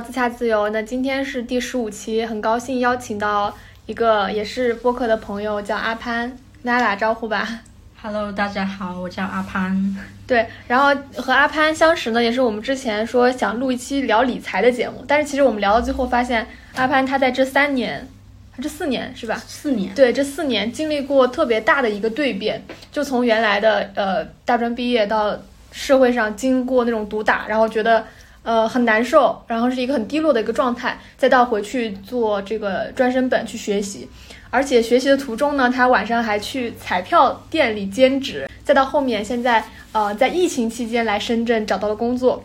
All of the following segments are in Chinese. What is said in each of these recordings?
自洽自由。那今天是第十五期，很高兴邀请到一个也是播客的朋友，叫阿潘，大家打招呼吧。Hello，大家好，我叫阿潘。对，然后和阿潘相识呢，也是我们之前说想录一期聊理财的节目，但是其实我们聊到最后发现，阿潘他在这三年，这四年是吧？四年，对，这四年经历过特别大的一个蜕变，就从原来的呃大专毕业到社会上经过那种毒打，然后觉得呃很难受，然后是一个很低落的一个状态，再到回去做这个专升本去学习，而且学习的途中呢，他晚上还去彩票店里兼职，再到后面现在呃在疫情期间来深圳找到了工作，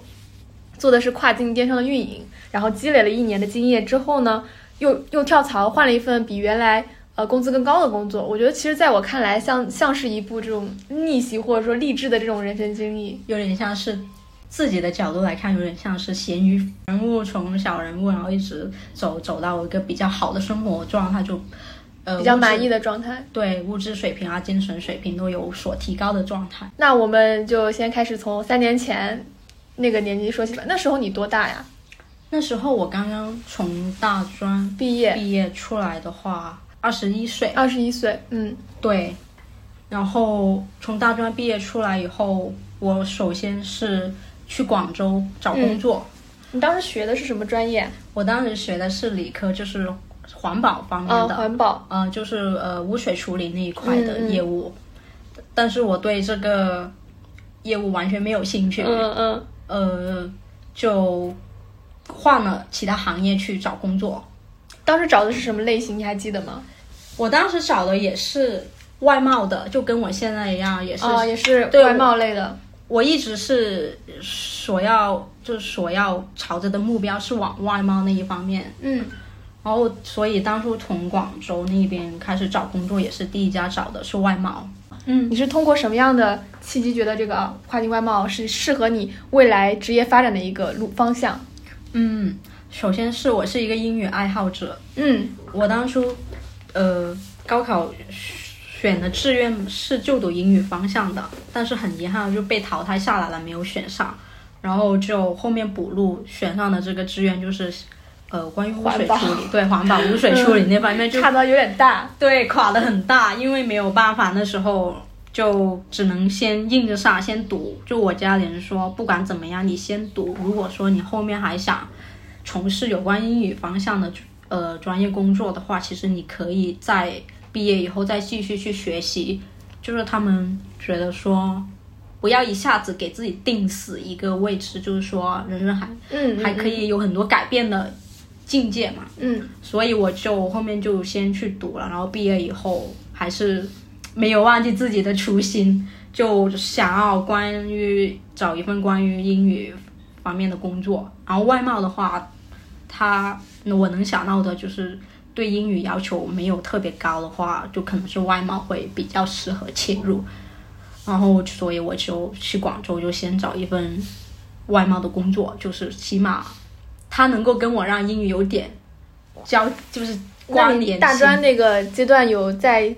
做的是跨境电商的运营，然后积累了一年的经验之后呢，又又跳槽换了一份比原来呃工资更高的工作。我觉得其实在我看来像像是一部这种逆袭或者说励志的这种人生经历。有点像是自己的角度来看，有点像是咸鱼人物从小人物，然后一直走走到一个比较好的生活状态，就呃比较满意的状态。对物质水平啊、精神水平都有所提高的状态。那我们就先开始从三年前那个年纪说起吧。那时候你多大呀？那时候我刚刚从大专毕业，毕业出来的话，二十一岁，二十一岁。嗯，对。然后从大专毕业出来以后，我首先是去广州找工作。你当时学的是什么专业？我当时学的是理科，就是环保方面啊，的，环保。呃，就是呃污水处理那一块的嗯嗯业务，但是我对这个业务完全没有兴趣，嗯嗯呃，就换了其他行业去找工作。当时找的是什么类型？你还记得吗？我当时找的也是外贸的，就跟我现在一样，也是、啊，也是对外贸类的。我一直是所要就是所要朝着的目标是往外贸那一方面，嗯。然后所以当初从广州那边开始找工作，也是第一家找的是外贸。嗯，你是通过什么样的契机觉得这个跨境外贸是适合你未来职业发展的一个路方向？嗯，首先是我是一个英语爱好者，嗯。我当初呃高考选的志愿是就读英语方向的，但是很遗憾就被淘汰下来了，没有选上。然后就后面补录选上的这个志愿就是，呃，关于污水处理，对环保污水处理那方面就差的有点大。对，垮的很大，因为没有办法，那时候就只能先硬着上，先读。就我家里人说，不管怎么样，你先读。如果说你后面还想从事有关英语方向的呃专业工作的话，其实你可以在毕业以后再继续去学习。就是他们觉得说，不要一下子给自己定死一个位置，就是说人生还嗯，还可以有很多改变的境界嘛。嗯。所以我就后面就先去读了，然后毕业以后还是没有忘记自己的初心，就想要关于找一份关于英语方面的工作。然后外贸的话，它我能想到的就是对英语要求没有特别高的话，就可能是外贸会比较适合切入。然后所以我就去广州，就先找一份外贸的工作，就是起码他能够跟我让英语有点交，就是关联大专那个阶段有在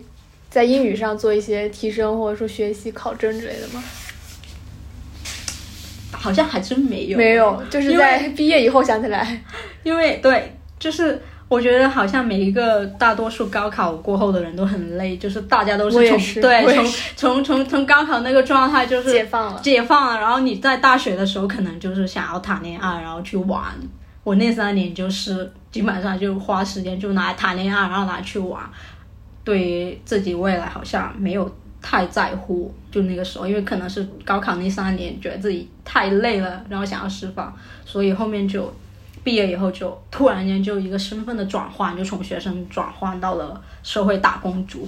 在英语上做一些提升，或者说学习考证之类的吗？好像还真没有，没有，就是在毕业以后想起来。因为对，就是我觉得好像每一个大多数高考过后的人都很累，就是大家都是从是对从 从从从高考那个状态就是解放了。解放了，然后你在大学的时候可能就是想要谈恋爱，然后去玩。我那三年就是基本上就花时间就拿来谈恋爱，然后拿去玩，对于自己未来好像没有太在乎。就那个时候，因为可能是高考那三年觉得自己太累了，然后想要释放，所以后面就毕业以后就突然间就一个身份的转换，就从学生转换到了社会打工族，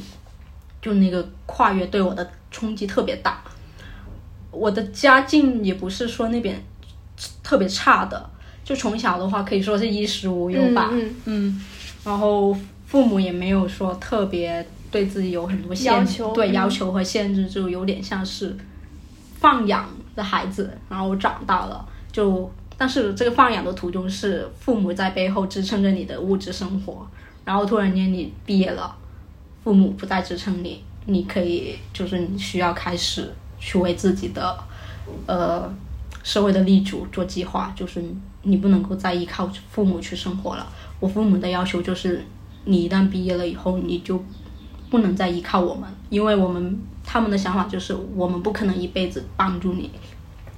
就那个跨越对我的冲击特别大。我的家境也不是说那边特别差的，就从小的话可以说是衣食无忧吧，嗯嗯，然后父母也没有说特别对自己有很多限要求对嗯。要求和限制，就有点像是放养的孩子，然后长大了就，但是这个放养的途中是父母在背后支撑着你的物质生活，然后突然间你毕业了，父母不再支撑你，你可以就是你需要开始去为自己的呃社会的立足做计划，就是你不能够再依靠父母去生活了。我父母的要求就是，你一旦毕业了以后，你就不能再依靠我们，因为我们他们的想法就是，我们不可能一辈子帮助你，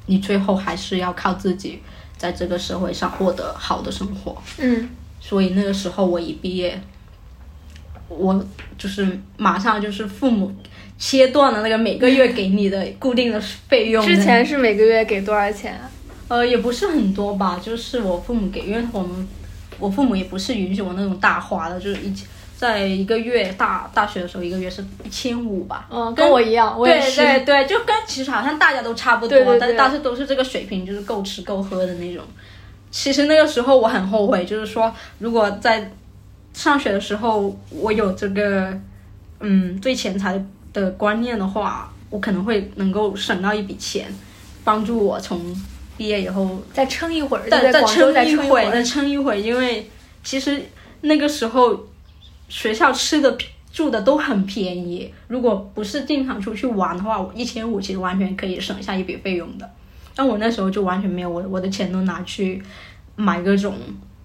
你最后还是要靠自己在这个社会上获得好的生活。嗯所以那个时候我一毕业，我就是马上就是父母切断了那个每个月给你的 固定的费用。之前是每个月给多少钱啊？呃也不是很多吧，就是我父母给，因为我们我父母也不是允许我那种大花的，就是一在一个月大大学的时候一个月是一千五吧。嗯，跟我一样，我也对是。对对，就跟其实好像大家都差不多，对对对但但是都是这个水平，就是够吃够喝的那种。其实那个时候我很后悔，就是说如果在上学的时候我有这个嗯对钱财的观念的话，我可能会能够省到一笔钱，帮助我从毕业以后再撑一会儿，就再再撑一会，儿再。撑一会，因为其实那个时候学校吃的住的都很便宜，如果不是经常出去玩的话，我一千五其实完全可以省下一笔费用的。但我那时候就完全没有，我我的钱都拿去买各种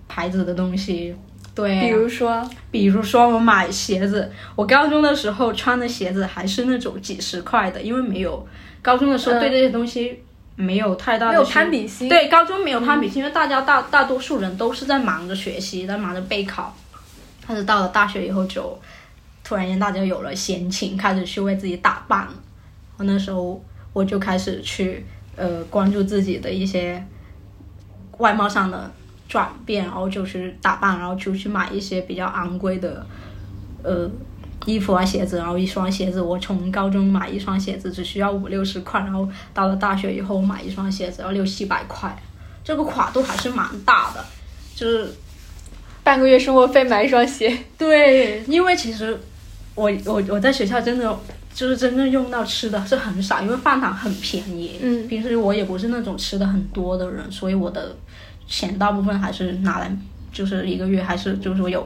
牌子的东西。对啊、比如说，比如说我买鞋子，我高中的时候穿的鞋子还是那种几十块的，因为没有高中的时候嗯对这些东西没有太大的没有攀比心。对，高中没有攀比心，因为大家大大多数人都是在忙着学习，在忙着备考。但是到了大学以后，就突然间大家有了闲情，开始去为自己打扮。我那时候我就开始去呃关注自己的一些外貌上的转变，然后就是打扮，然后就去买一些比较昂贵的呃衣服啊、鞋子，然后一双鞋子，我从高中买一双鞋子只需要五六十块，然后到了大学以后买一双鞋子要六七百块，这个跨度还是蛮大的。就是半个月生活费买一双鞋。对，因为其实我我我在学校真的就是真正用到吃的是很少，因为饭堂很便宜。嗯平时我也不是那种吃的很多的人，所以我的钱大部分还是拿来，就是一个月还是就是说有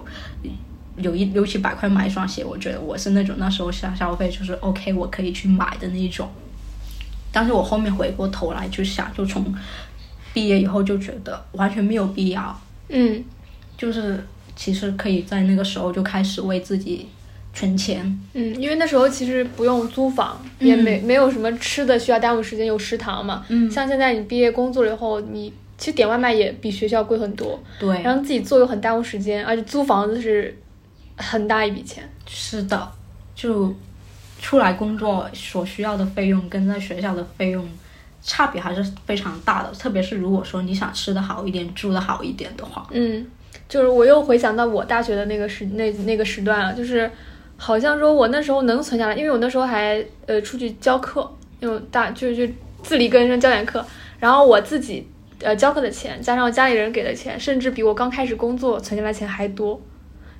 有一六七百块买一双鞋，我觉得我是那种那时候消消费就是 OK，我可以去买的那一种。但是我后面回过头来就想，就从毕业以后就觉得完全没有必要，嗯就是其实可以在那个时候就开始为自己存钱。嗯，因为那时候其实不用租房，也没没有什么吃的需要耽误时间，有食堂嘛。嗯像现在你毕业工作了以后，你其实点外卖也比学校贵很多，对，然后自己做又很耽误时间，而且租房子是很大一笔钱。是的，就出来工作所需要的费用跟在学校的费用差别还是非常大的，特别是如果说你想吃的好一点，住的好一点的话，嗯，就是我又回想到我大学的那个时那那个时段啊，就是好像说我那时候能存下来，因为我那时候还呃出去教课，因为大就就自力更生教点课，然后我自己呃教课的钱加上家里人给的钱，甚至比我刚开始工作存下来钱还多，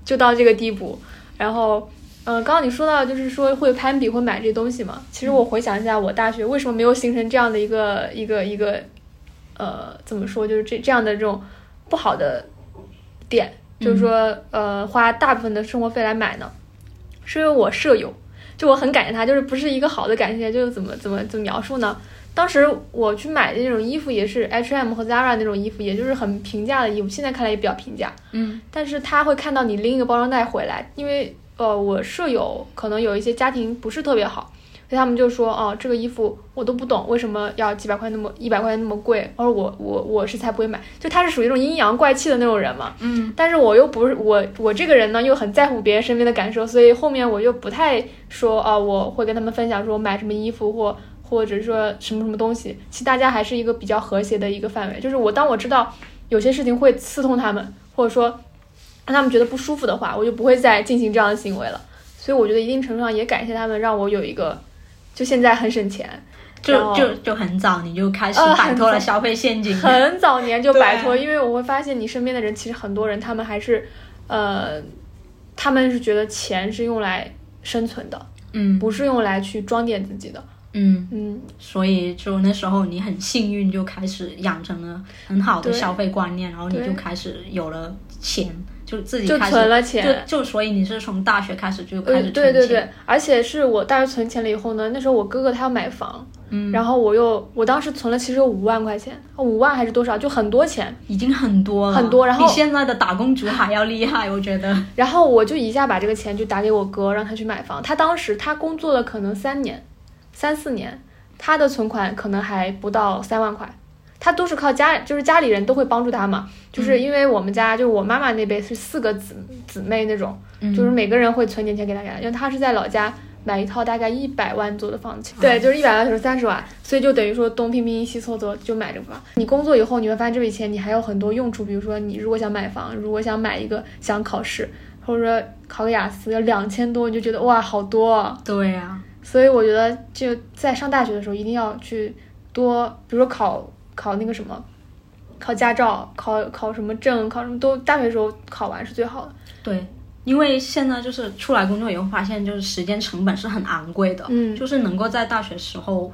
就到这个地步。然后，嗯、刚刚你说到就是说会攀比会买这些东西嘛，其实我回想一下，我大学为什么没有形成这样的一个一个一个呃怎么说，就是这这样的这种不好的点，就是说呃花大部分的生活费来买呢，是因为我舍友，就我很感谢他，就是不是一个好的感谢，就是怎么怎么怎么描述呢？当时我去买的那种衣服也是 H&M 和 Zara 那种衣服，也就是很平价的衣服，现在看来也比较平价。嗯但是他会看到你拎一个包装袋回来，因为呃，我舍友可能有一些家庭不是特别好，所以他们就说，哦，这个衣服我都不懂，为什么要几百块那么一百块钱那么贵？而我我我是才不会买，就他是属于那种阴阳怪气的那种人嘛。嗯但是我又不是我我这个人呢，又很在乎别人身边的感受，所以后面我就不太说啊、我会跟他们分享说我买什么衣服或或者说什么什么东西。其实大家还是一个比较和谐的一个范围。就是我当我知道有些事情会刺痛他们，或者说让他们觉得不舒服的话，我就不会再进行这样的行为了。所以我觉得一定程度上也感谢他们，让我有一个就现在很省钱，就就就很早你就开始呃摆脱了消费陷阱。很早年就摆脱，因为我会发现你身边的人，其实很多人他们还是，呃，他们是觉得钱是用来生存的，嗯。不是用来去装点自己的。嗯，嗯，所以就那时候你很幸运，就开始养成了很好的消费观念，然后你就开始有了钱，就自己就存了钱。就就所以你是从大学开始就开呃，始存钱，对对对，而且是我大学存钱了以后呢，那时候我哥哥他要买房，嗯，然后我又我当时存了其实有五万块钱，五万还是多少，就很多钱，已经很多了，很多然后比现在的打工族还要厉害，我觉得。然后我就一下把这个钱就打给我哥，让他去买房。他当时他工作了可能三年，三四年，他的存款可能还不到三万块。他都是靠家，就是家里人都会帮助他嘛。就是因为我们家，就是我妈妈那辈是四个姊姊妹那种，就是每个人会存点钱给大家。因为他是在老家买一套大概一百万左右的房子，对，就是一百万就是三十万，所以就等于说东拼拼西凑凑就买这个房。你工作以后，你会发现这笔钱你还有很多用处，比如说你如果想买房，如果想买一个想考试，或者说考个雅思要两千多，你就觉得哇好多、啊。对呀、所以我觉得就在上大学的时候一定要去多，比如说考考那个什么，考驾照，考考什么证，考什么都大学时候考完是最好的。对，因为现在就是出来工作以后，发现就是时间成本是很昂贵的，嗯就是能够在大学时候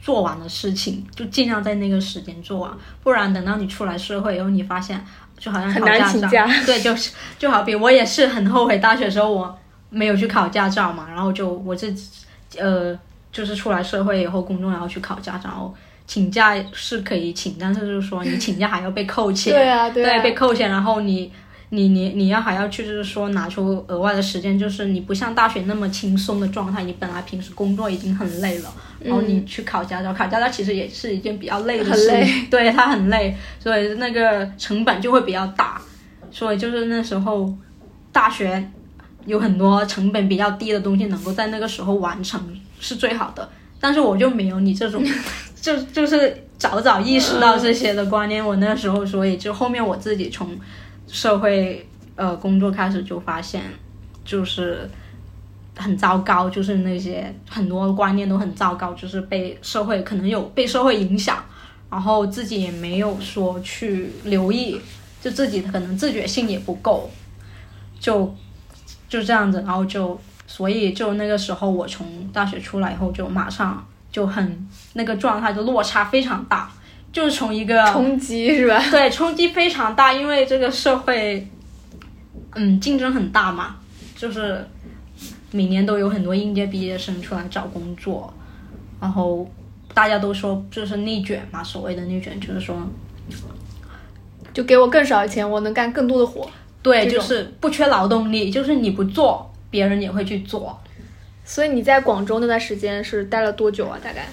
做完的事情，就尽量在那个时间做完，不然等到你出来社会以后，你发现就好像很难请假对，就是就好比我也是很后悔大学时候我没有去考驾照嘛，然后就我自己呃就是出来社会以后工作，然后去考驾照。然后请假是可以请，但是就是说你请假还要被扣钱，对啊，对啊，被扣钱，然后你你你你要还要去就是说拿出额外的时间，就是你不像大学那么轻松的状态，你本来平时工作已经很累了，然后你去考驾照，考驾照其实也是一件比较累的事，很累。对它很累，所以那个成本就会比较大，所以就是那时候大学有很多成本比较低的东西能够在那个时候完成是最好的，但是我就没有你这种。就就是早早意识到这些的观念，我那时候，所以就后面我自己从社会呃工作开始就发现，就是很糟糕，就是那些很多观念都很糟糕，就是被社会可能有被社会影响，然后自己也没有说去留意，就自己可能自觉性也不够，就就这样子，然后就所以就那个时候我从大学出来以后就马上就很那个状态就落差非常大，就是从一个冲击是吧？对，冲击非常大，因为这个社会，嗯，竞争很大嘛，就是每年都有很多应届毕业生出来找工作，然后大家都说就是内卷嘛，所谓的内卷就是说，就给我更少的钱，我能干更多的活。对，就是不缺劳动力，就是你不做，别人也会去做。所以你在广州那段时间是待了多久啊？大概？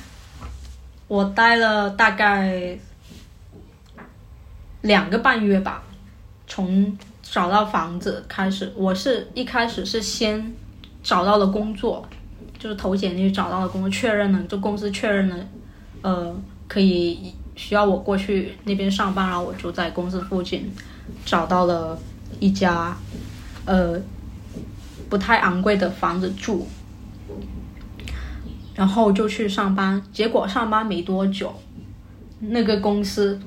我待了大概两个半月吧，从找到房子开始，我是一开始是先找到了工作，就是投简历找到了工作，确认了，就公司确认了，呃，可以需要我过去那边上班，然后我就在公司附近找到了一家呃不太昂贵的房子住，然后就去上班，结果上班没多久，那个公司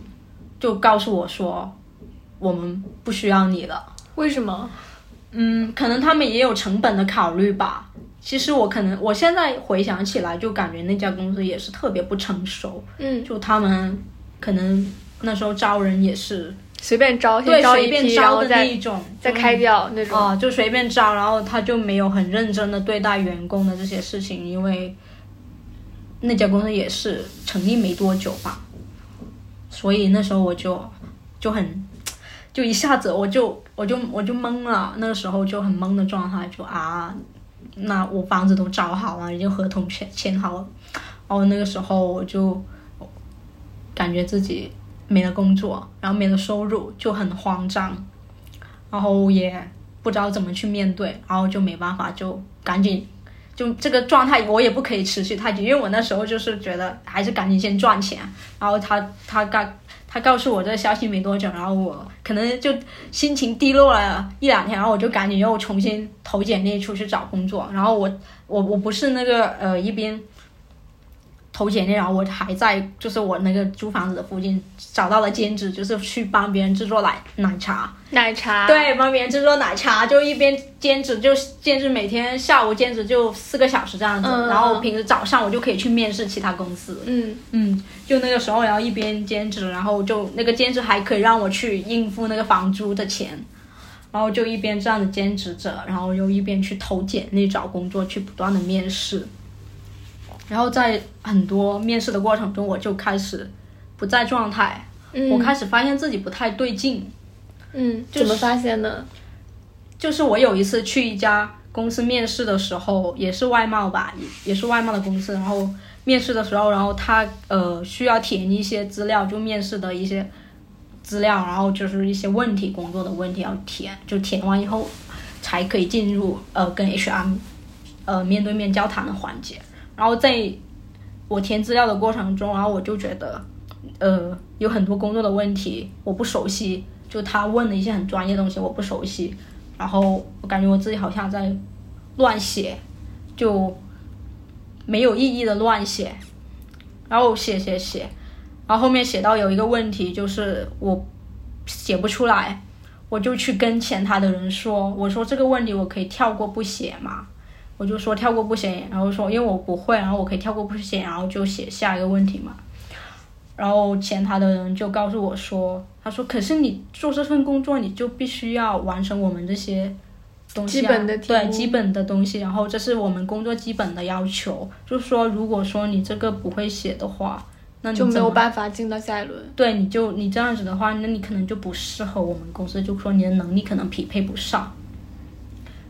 就告诉我说，我们不需要你了。为什么？嗯，可能他们也有成本的考虑吧。其实我可能我现在回想起来，就感觉那家公司也是特别不成熟，嗯，就他们可能那时候招人也是随便招，对随先招一批，然便招的后再那种，再开掉那种。啊，就随便招，然后他就没有很认真的对待员工的这些事情，因为那家公司也是成立没多久吧，所以那时候我就就很就一下子我就我就我就懵了，那个时候就很懵的状态，就啊，那我房子都找好了，已经合同签签好了，然后那个时候我就感觉自己没了工作，然后没了收入，就很慌张。然后也不知道怎么去面对，然后就没办法，就赶紧就这个状态，我也不可以持续太久，因为我那时候就是觉得还是赶紧先赚钱。然后他他告他告诉我这个消息没多久，然后我可能就心情低落了一两天，然后我就赶紧又重新投简历出去找工作。然后我我我不是那个呃一边。投简历，然后我还在就是我那个租房子的附近找到了兼职，就是去帮别人制作奶奶茶。奶茶，，对，帮别人制作奶茶，就一边兼职，就兼职每天下午兼职就四个小时这样子，嗯然后平时早上我就可以去面试其他公司。嗯，嗯，就那个时候，然后一边兼职，然后就那个兼职还可以让我去应付那个房租的钱，然后就一边这样子兼职着，然后又一边去投简历找工作，去不断的面试。然后在很多面试的过程中，我就开始不在状态，嗯我开始发现自己不太对劲。嗯，就是怎么发现的？就是我有一次去一家公司面试的时候，也是外贸吧，也也是外贸的公司。然后面试的时候，然后他呃需要填一些资料，就面试的一些资料，然后就是一些问题，工作的问题要填，就填完以后才可以进入呃跟 HR 呃面对面交谈的环节。然后在我填资料的过程中，然后我就觉得呃有很多工作的问题我不熟悉，就他问的一些很专业的东西我不熟悉。然后我感觉我自己好像在乱写，就没有意义的乱写，然后写写写，然后后面写到有一个问题就是我写不出来，我就去跟前台的人说，我说这个问题我可以跳过不写嘛，我就说跳过不行，然后说因为我不会，然后我可以跳过不行，然后就写下一个问题嘛。然后前台的人就告诉我说，他说可是你做这份工作，你就必须要完成我们这些东西、啊，基本的对基本的东西，然后这是我们工作基本的要求，就是说如果说你这个不会写的话，那你就没有办法进到下一轮。对，你就你这样子的话，那你可能就不适合我们公司，就说你的能力可能匹配不上。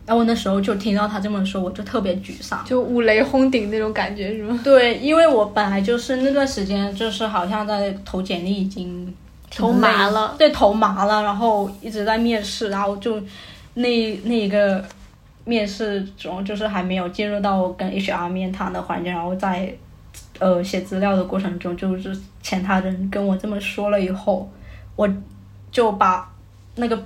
然后我那时候就听到他这么说，我就特别沮丧。就五雷轰顶那种感觉是吗？对，因为我本来就是那段时间，就是好像在投简历已经投麻了，对，投麻了，然后一直在面试，然后就那那一个面试中，就是还没有进入到跟 HR 面谈的环节，然后在呃写资料的过程中，就是前他人跟我这么说了以后，我就把那个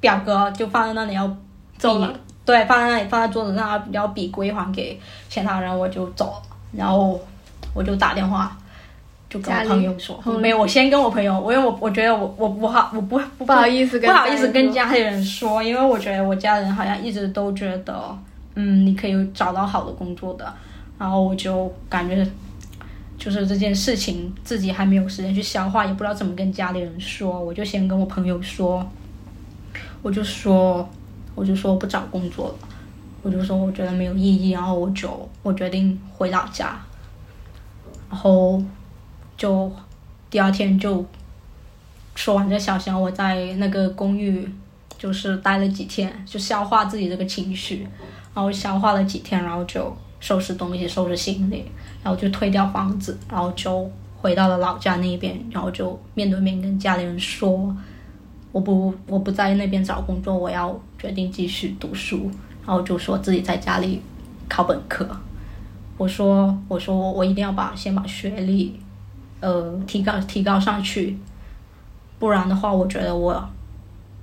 表格就放在那里要走了笔对，放在那里，放在桌子上，然后笔归还给前台人，我就走了。然后我就打电话，就跟我朋友说，嗯没有，我先跟我朋友，我因为我我觉得我我不好，我不不不好意思跟不好意思跟家里人说，因为我觉得我家人好像一直都觉得，嗯，你可以找到好的工作的。然后我就感觉，就是这件事情自己还没有时间去消化，也不知道怎么跟家里人说，我就先跟我朋友说，我就说，我就说我不找工作了，我就说我觉得没有意义，然后我就我决定回老家，然后就第二天就说完这消息，我在那个公寓就是待了几天，就消化自己这个情绪，然后消化了几天，然后就收拾东西、收拾行李，然后就退掉房子，然后就回到了老家那边，然后就面对面跟家里人说，我不我不在那边找工作，我要决定继续读书，然后就说自己在家里考本科。我说我说我一定要把先把学历，呃提高提高上去，不然的话，我觉得我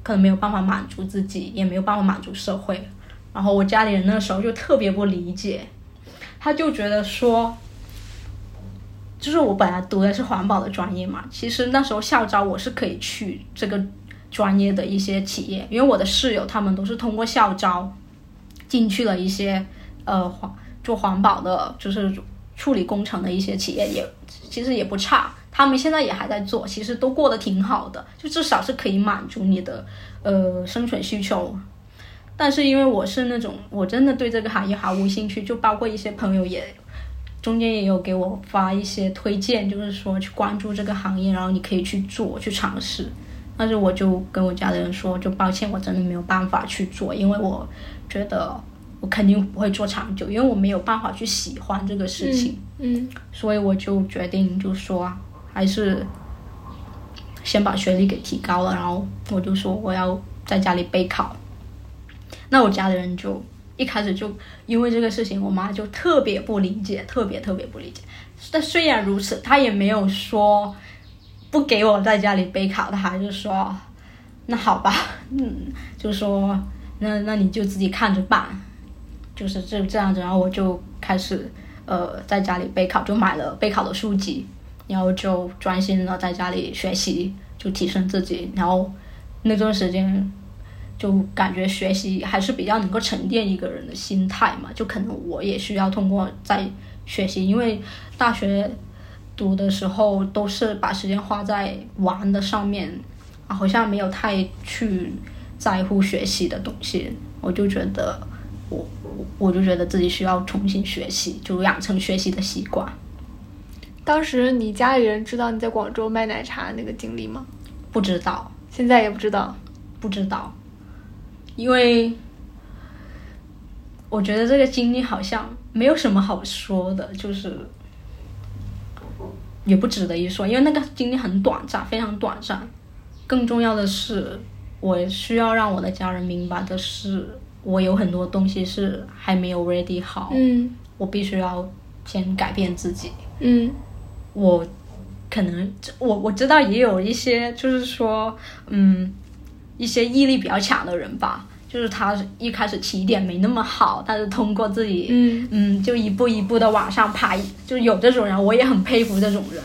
可能没有办法满足自己，也没有办法满足社会。然后我家里人那时候就特别不理解，他就觉得说，就是我本来读的是环保的专业嘛，其实那时候校招我是可以去这个专业的一些企业，因为我的室友他们都是通过校招进去了一些呃环做环保的，就是处理工程的一些企业也其实也不差，他们现在也还在做，其实都过得挺好的，就至少是可以满足你的呃生存需求。但是因为我是那种我真的对这个行业毫无兴趣，就包括一些朋友也中间也有给我发一些推荐，就是说去关注这个行业，然后你可以去做去尝试。但是我就跟我家里人说，就抱歉，我真的没有办法去做，因为我觉得我肯定不会做长久，因为我没有办法去喜欢这个事情。嗯，所以我就决定就说还是先把学历给提高了，然后我就说我要在家里备考。那我家里人就一开始就因为这个事情，我妈就特别不理解，特别特别不理解。但虽然如此，她也没有说不给我在家里备考，她还是说那好吧，嗯，就说那那你就自己看着办，就是这这样子，然后我就开始呃在家里备考，就买了备考的书籍，然后就专心的在家里学习，就提升自己，然后那段时间就感觉学习还是比较能够沉淀一个人的心态嘛，就可能我也需要通过在学习，因为大学读的时候都是把时间花在玩的上面，好像没有太去在乎学习的东西，我就觉得我我我就觉得自己需要重新学习，就养成学习的习惯。当时你家里人知道你在广州卖奶茶那个经历吗？不知道，现在也不知道。不知道，因为我觉得这个经历好像没有什么好说的，就是也不值得一说，因为那个经历很短暂，非常短暂。更重要的是，我需要让我的家人明白的是，我有很多东西是还没有 ready 好，嗯我必须要先改变自己。嗯我可能我我知道也有一些就是说，嗯，一些毅力比较强的人吧，就是他一开始起点没那么好，但是通过自己，嗯嗯，就一步一步的往上爬，就有这种人，我也很佩服这种人。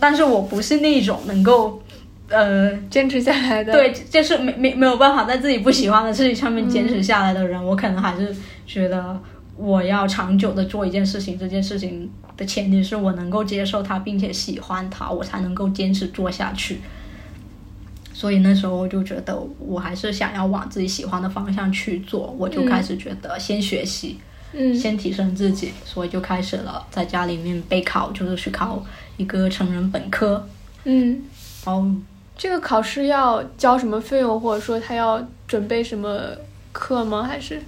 但是我不是那种能够，呃，坚持下来的。对，就是没没没有办法在自己不喜欢的事情上面坚持下来的人，我可能还是觉得我要长久的做一件事情，这件事情的前提是我能够接受它，并且喜欢它，我才能够坚持做下去。所以那时候我就觉得，我还是想要往自己喜欢的方向去做，我就开始觉得先学习，嗯先提升自己，所以就开始了在家里面备考，就是去考一个成人本科。嗯，然后这个考试要交什么费用，或者说他要准备什么课吗？还是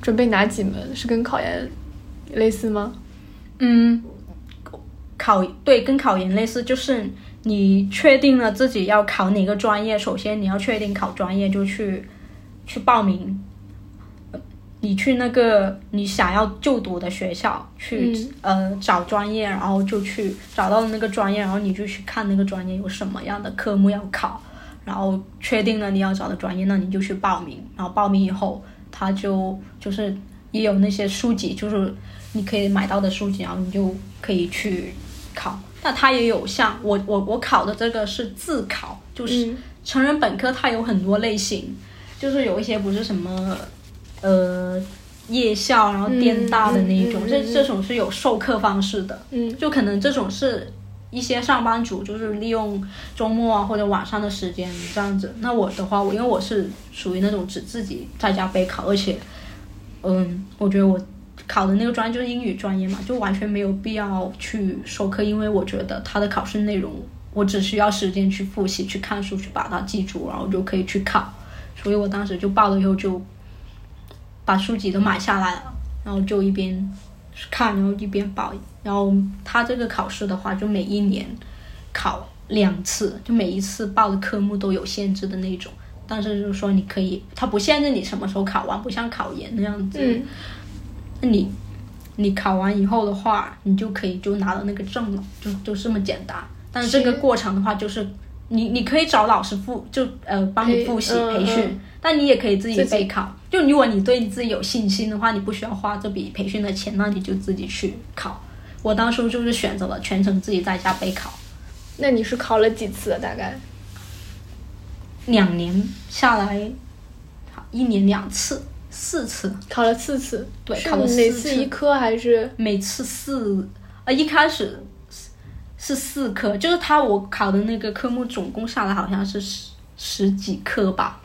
准备哪几门？是跟考研类似吗？嗯，考对跟考研类似，就是你确定了自己要考哪个专业，首先你要确定考专业就去去报名。呃你去那个你想要就读的学校去、呃找专业，然后就去找到了那个专业，然后你就去看那个专业有什么样的科目要考，然后确定了你要找的专业，那你就去报名，然后报名以后，他就就是也有那些书籍，就是你可以买到的书籍，然后你就可以去考。那它也有像我我我考的这个是自考，就是嗯成人本科，它有很多类型，就是有一些不是什么呃夜校，然后电大的那一种，这这种是有授课方式的，嗯就可能这种是一些上班族，就是利用周末啊或者晚上的时间这样子。那我的话，我因为我是属于那种只自己在家备考，而且，嗯，我觉得我考的那个专业就是英语专业嘛，就完全没有必要去授课，因为我觉得它的考试内容，我只需要时间去复习、去看书、去把它记住，然后就可以去考。所以我当时就报了以后就把书籍都买下来了，然后就一边看，然后一边报。然后他这个考试的话，就每一年考两次，就每一次报的科目都有限制的那种。但是就是说你可以，它不限制你什么时候考完，不像考研那样子。那你你考完以后的话，你就可以就拿到那个证了，就就这么简单。但是这个过程的话，就是你你可以找老师复就呃帮你复习嗯培训，嗯但你也可以自己自己备考。就如果你对你自己有信心的话，你不需要花这笔培训的钱，那你就自己去考。我当初就是选择了全程自己在家备考，那你是考了几次？大概？两年下来，一年两次，四次，考了四次，对考了哪四次次一科还是？每次四，呃，一开始是是四科，就是他我考的那个科目总共下来好像是十十几科吧，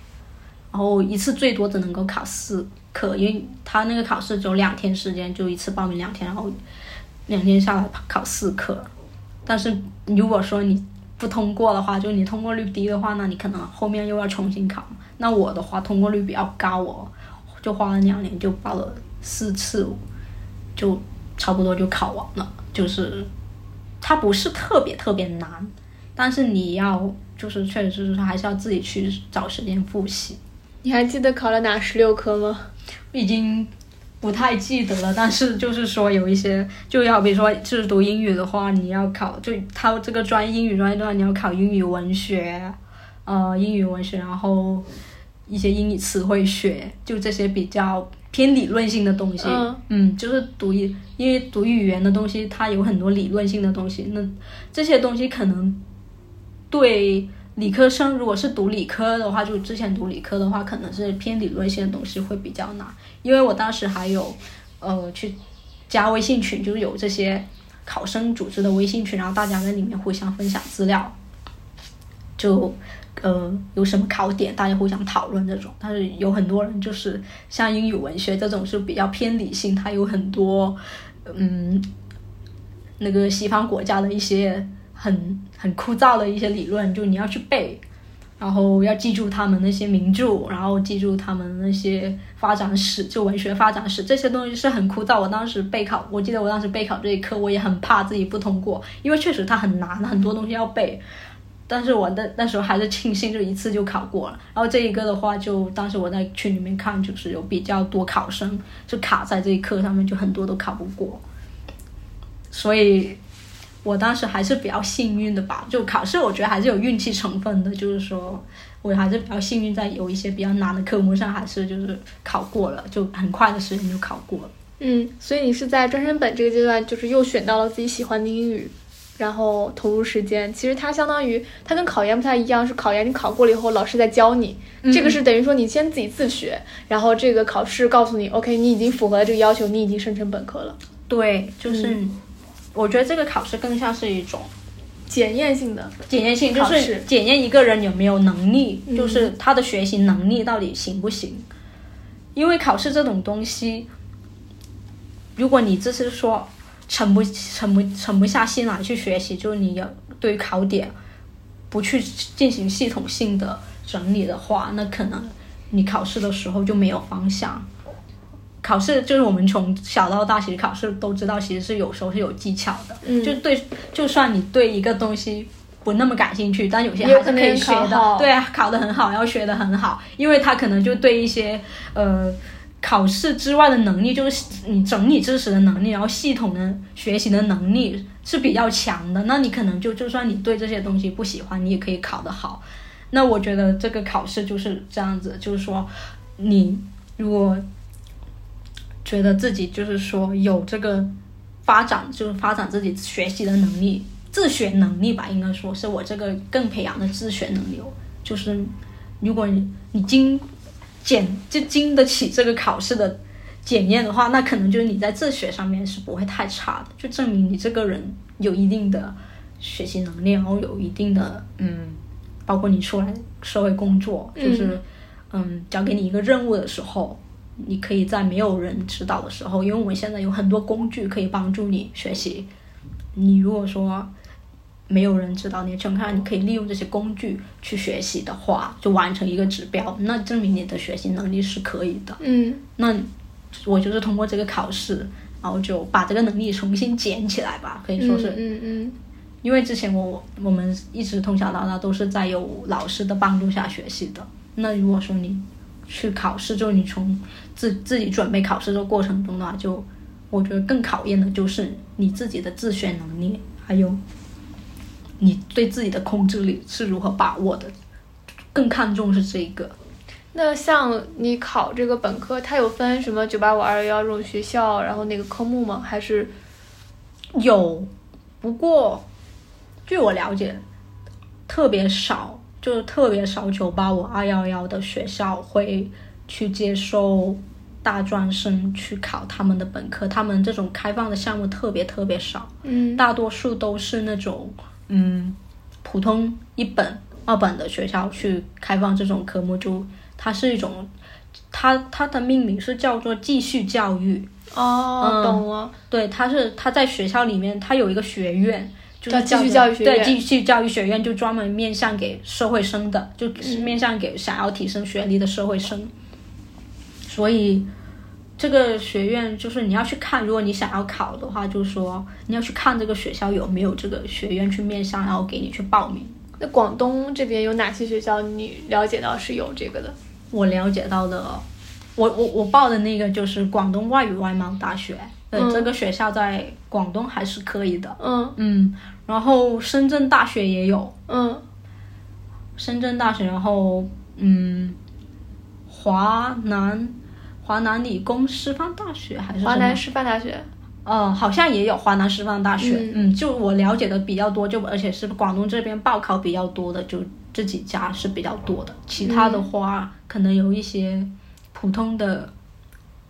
然后一次最多只能够考四科，因为他那个考试只有两天时间，就一次报名两天，然后两天下来考四科。但是如果说你不通过的话，就你通过率低的话，那你可能后面又要重新考。那我的话通过率比较高哦，就花了两年就报了四次，就差不多就考完了。就是它不是特别特别难，但是你要就是确实是还是要自己去找时间复习。你还记得考了哪十六科吗？已经不太记得了，但是就是说有一些，就要比如说就是读英语的话，你要考，就他这个专业英语专业的话，你要考英语文学，呃，英语文学，然后一些英语词汇学，就这些比较偏理论性的东西。嗯就是读一，因为读语言的东西，它有很多理论性的东西，那这些东西可能对理科生，如果是读理科的话，就之前读理科的话，可能是偏理论性的东西会比较难。因为我当时还有呃去加微信群，就是有这些考生组织的微信群，然后大家在里面互相分享资料，就呃有什么考点，大家互相讨论这种。但是有很多人就是像英语文学这种是比较偏理性，它有很多嗯那个西方国家的一些很很枯燥的一些理论，就你要去背。然后要记住他们那些名著，然后记住他们那些发展史，就文学发展史这些东西是很枯燥。我当时备考，我记得我当时备考这一科，我也很怕自己不通过，因为确实它很难，很多东西要背。但是我的那时候还是庆幸，就一次就考过了。然后这一个的话，就当时我在群里面看，就是有比较多考生就卡在这一课上面，就很多都考不过，所以。我当时还是比较幸运的吧，就考试我觉得还是有运气成分的，就是说我还是比较幸运，在有一些比较难的科目上还是就是考过了，就很快的时间就考过了。嗯，所以你是在专升本这个阶段，就是又选到了自己喜欢的英语，然后投入时间。其实它相当于它跟考研不太一样，是考研你考过了以后老师在教你，这个是等于说你先自己自学，然后这个考试告诉你，OK，你已经符合了这个要求，你已经升成本科了。对，就是。我觉得这个考试更像是一种检验性的检验性，就是检验一个人有没有能力，就是他的学习能力到底行不行。因为考试这种东西，如果你只是说沉不沉不沉不下心来去学习，就是你要对于考点不去进行系统性的整理的话，那可能你考试的时候就没有方向。考试就是我们从小到大其实考试都知道，其实是有时候是有技巧的。嗯，就对，就算你对一个东西不那么感兴趣，但有些还是可以学的。对啊，考得很好，要学得很好，因为他可能就对一些呃考试之外的能力，就是你整理知识的能力，然后系统的学习的能力是比较强的。那你可能就就算你对这些东西不喜欢，你也可以考得好。那我觉得这个考试就是这样子，就是说你如果。觉得自己就是说有这个发展，就是发展自己学习的能力、自学能力吧，应该说是我这个更培养的自学能力。就是如果你你经检就经得起这个考试的检验的话，那可能就是你在自学上面是不会太差的，就证明你这个人有一定的学习能力，然后有一定的嗯，包括你出来社会工作，就是嗯，交给你一个任务的时候。你可以在没有人指导的时候，因为我们现在有很多工具可以帮助你学习。你如果说没有人知道你，全看你可以利用这些工具去学习的话，就完成一个指标，那证明你的学习能力是可以的。嗯，那我就是通过这个考试，然后就把这个能力重新捡起来吧，可以说是。嗯嗯。因为之前我我们一直从小到大都是在有老师的帮助下学习的。那如果说你去考试，就你从自自己准备考试这个过程中的话，就我觉得更考验的就是你自己的自学能力，还有你对自己的控制力是如何把握的，更看重是这一个。那像你考这个本科，它有分什么九八五二幺幺这种学校，然后那个科目吗？还是有？不过据我了解，特别少，就是特别少九八五二幺幺的学校会。去接受大专生去考他们的本科，他们这种开放的项目特别特别少，嗯，大多数都是那种嗯普通一本二本的学校去开放这种科目，就它是一种，它它的命名是叫做继续教育。哦，懂了，对，它是它在学校里面，它有一个学院，叫继续教育学院，对，继续教育学院就专门面向给社会生的，就是面向给想要提升学历的社会生。所以，这个学院就是你要去看，如果你想要考的话，就是说你要去看这个学校有没有这个学院去面向，然后给你去报名。那广东这边有哪些学校你了解到是有这个的？我了解到的，我我我报的那个就是广东外语外贸大学，对，这个学校在广东还是可以的。嗯嗯，然后深圳大学也有。嗯，深圳大学，然后嗯，华南。华南理工师范大学还是华南师范大学？嗯，好像也有华南师范大学。嗯，就我了解的比较多，就而且是广东这边报考比较多的，就这几家是比较多的。其他的话，可能有一些普通的，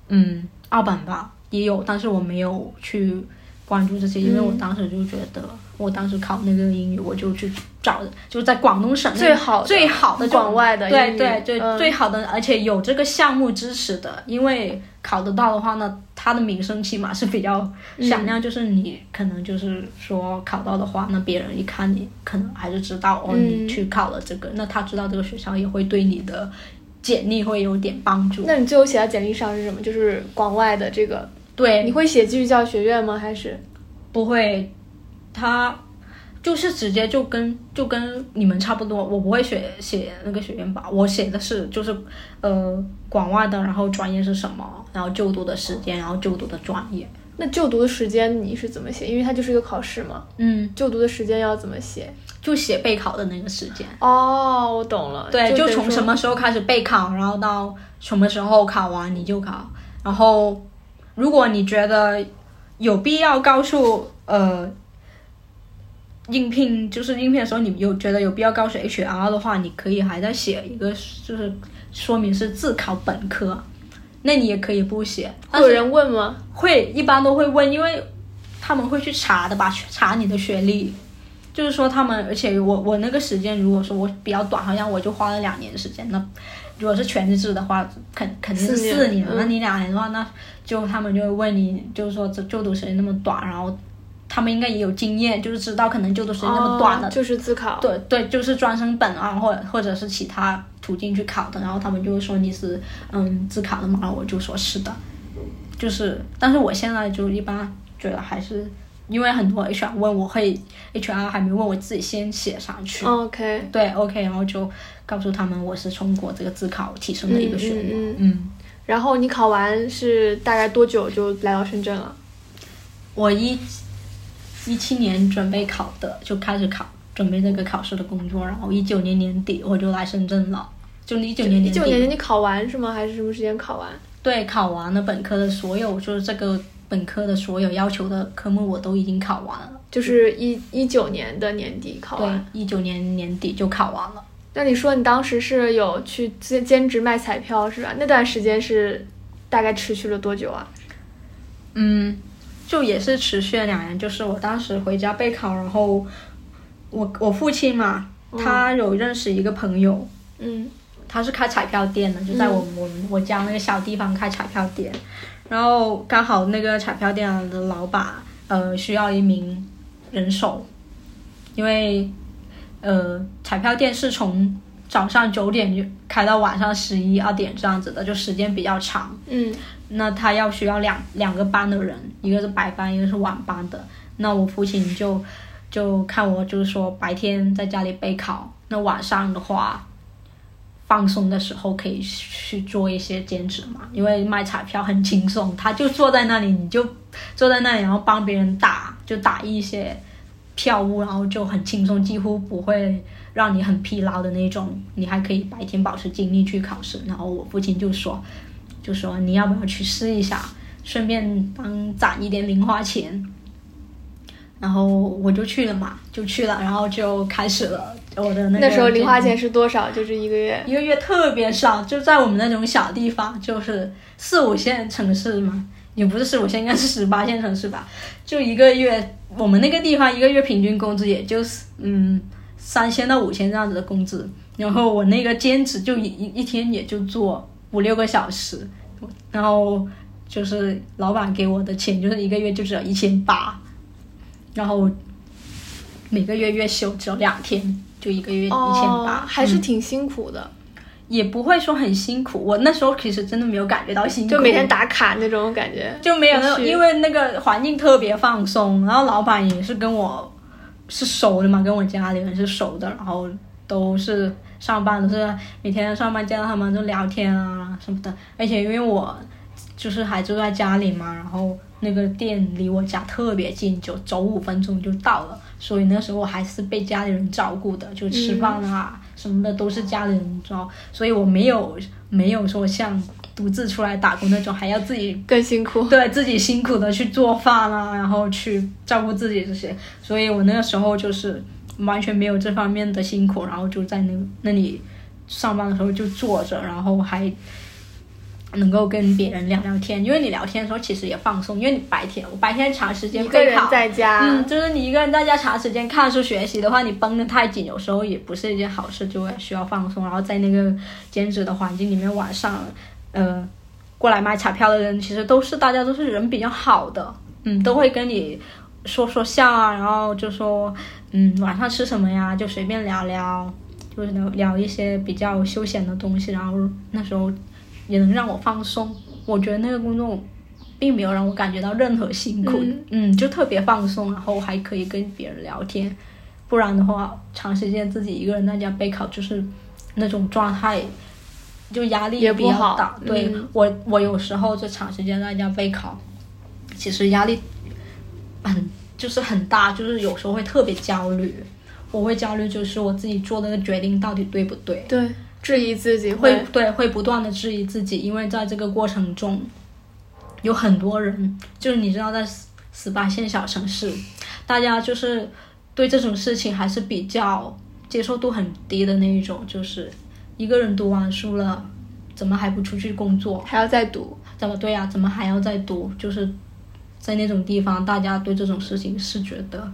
嗯，二本吧也有，但是我没有去关注这些，因为我当时就觉得我当时考那个英语，我就去找，就在广东省那最好的最好的广外的英语对对对、嗯最好的，而且有这个项目支持的，因为考得到的话呢，它的名声起码是比较响亮，就是你可能就是说考到的话，那别人一看你，可能还是知道哦，嗯你去考了这个，那他知道这个学校也会对你的简历会有点帮助。那你最后写在简历上是什么？就是广外的这个，对，你会写继续教学院吗？还是不会，他就是直接就跟就跟你们差不多。我不会写写那个学院吧，我写的是就是呃广外的，然后专业是什么，然后就读的时间，然后就读的专业。那就读的时间你是怎么写？因为它就是一个考试嘛，嗯，就读的时间要怎么写？就写备考的那个时间。哦，我懂了。对，就从什么时候开始备考，然后到什么时候考完你就考。然后，如果你觉得有必要告诉呃应聘，就是应聘的时候你有觉得有必要告诉 HR 的话，你可以还在写一个，就是说明是自考本科，那你也可以不写。会有人问吗？会一般都会问，因为他们会去查的吧，查你的学历。就是说他们，而且我我那个时间，如果说我比较短，好像我就花了两年时间。那如果是全日制的话，肯肯定是四年那你两年的话，那就他们就会问你，就是说这就读时间那么短，然后他们应该也有经验，就是知道可能就读时间那么短的哦就是自考。对对，就是专升本啊，或者或者是其他途径去考的，然后他们就会说你是嗯自考的嘛，然后我就说是的，就是，但是我现在就一般觉得还是因为很多 HR 问我会，HR 还没问我自己先写上去，哦 OK，对 OK，然后就告诉他们我是通过这个自考提升的一个学历，嗯嗯嗯然后你考完是大概多久就来到深圳了？我一一七年准备考的，就开始考准备这个考试的工作，然后一九年年底我就来深圳了，就一九年一年底。九年你考完是吗？还是什么时间考完？对，考完了本科的所有，就是这个本科的所有要求的科目，我都已经考完了。就是一一九年的年底考完。，一九年年底就考完了。那你说你当时是有去兼兼职卖彩票是吧？那段时间是大概持续了多久啊？嗯，就也是持续了两年。就是我当时回家备考，然后我我父亲嘛，他有认识一个朋友，嗯他是开彩票店的，就在我们、我们我家那个小地方开彩票店，然后刚好那个彩票店的老板呃需要一名人手，因为呃彩票店是从早上九点就开到晚上十一二点这样子的，就时间比较长。嗯那他要需要两两个班的人，一个是白班，一个是晚班的。那我父亲就就看我就是说白天在家里备考，那晚上的话放松的时候可以去做一些兼职嘛，因为卖彩票很轻松，他就坐在那里，你就坐在那里，然后帮别人打，就打一些票务，然后就很轻松，几乎不会让你很疲劳的那种，你还可以白天保持精力去考试。然后我父亲就说。就说你要不要去试一下，顺便帮攒一点零花钱。然后我就去了嘛，就去了，然后就开始了我的那个。那时候零花钱是多少？就是一个月。一个月特别少，就在我们那种小地方，就是四五线城市嘛，也不是四五线，应该是十八线城市吧。就一个月，我们那个地方一个月平均工资也就是嗯三千到五千这样子的工资。然后我那个兼职就一一一天也就做五六个小时，然后就是老板给我的钱就是一个月就只有一千八，然后每个月月休只有两天，就一个月一千哦八，，还是嗯挺辛苦的，也不会说很辛苦。我那时候其实真的没有感觉到辛苦，就每天打卡那种感觉。就没有那种，因为那个环境特别放松，然后老板也是跟我是熟的嘛，跟我家里人是熟的，然后都是上班都是每天上班见到他们就聊天啊什么的，而且因为我就是还住在家里嘛，然后那个店离我家特别近，就走五分钟就到了，所以那时候我还是被家里人照顾的，就吃饭啊、什么的都是家里人照，所以我没有没有说像独自出来打工那种还要自己更辛苦。对自己辛苦的去做饭啊，然后去照顾自己这些，所以我那个时候就是完全没有这方面的辛苦，然后就在那那里上班的时候就坐着，然后还能够跟别人聊聊天，因为你聊天的时候其实也放松，因为你白天我白天长时间一个人在家，嗯，就是你一个人在家长时间看书学习的话，你绷得太紧，有时候也不是一件好事，就会需要放松。然后在那个兼职的环境里面，晚上，呃，过来买彩票的人，其实都是大家都是人比较好的，嗯，都会跟你说说笑啊，然后就说，嗯，晚上吃什么呀，就随便聊聊，就是聊聊一些比较休闲的东西，然后那时候也能让我放松。我觉得那个工作并没有让我感觉到任何辛苦，嗯嗯，就特别放松，然后还可以跟别人聊天。不然的话，长时间自己一个人在家备考，就是那种状态，就压力也比较大。对、嗯我，我有时候就长时间在家备考，其实压力很就是很大，就是有时候会特别焦虑。我会焦虑，就是我自己做的决定到底对不对。对，质疑自己会对会不断的质疑自己，因为在这个过程中，有很多人，就是你知道，在十十八线小城市，大家就是对这种事情还是比较接受度很低的那一种，就是一个人读完书了，怎么还不出去工作？还要再读，怎么对呀、怎么还要再读？就是在那种地方，大家对这种事情是觉得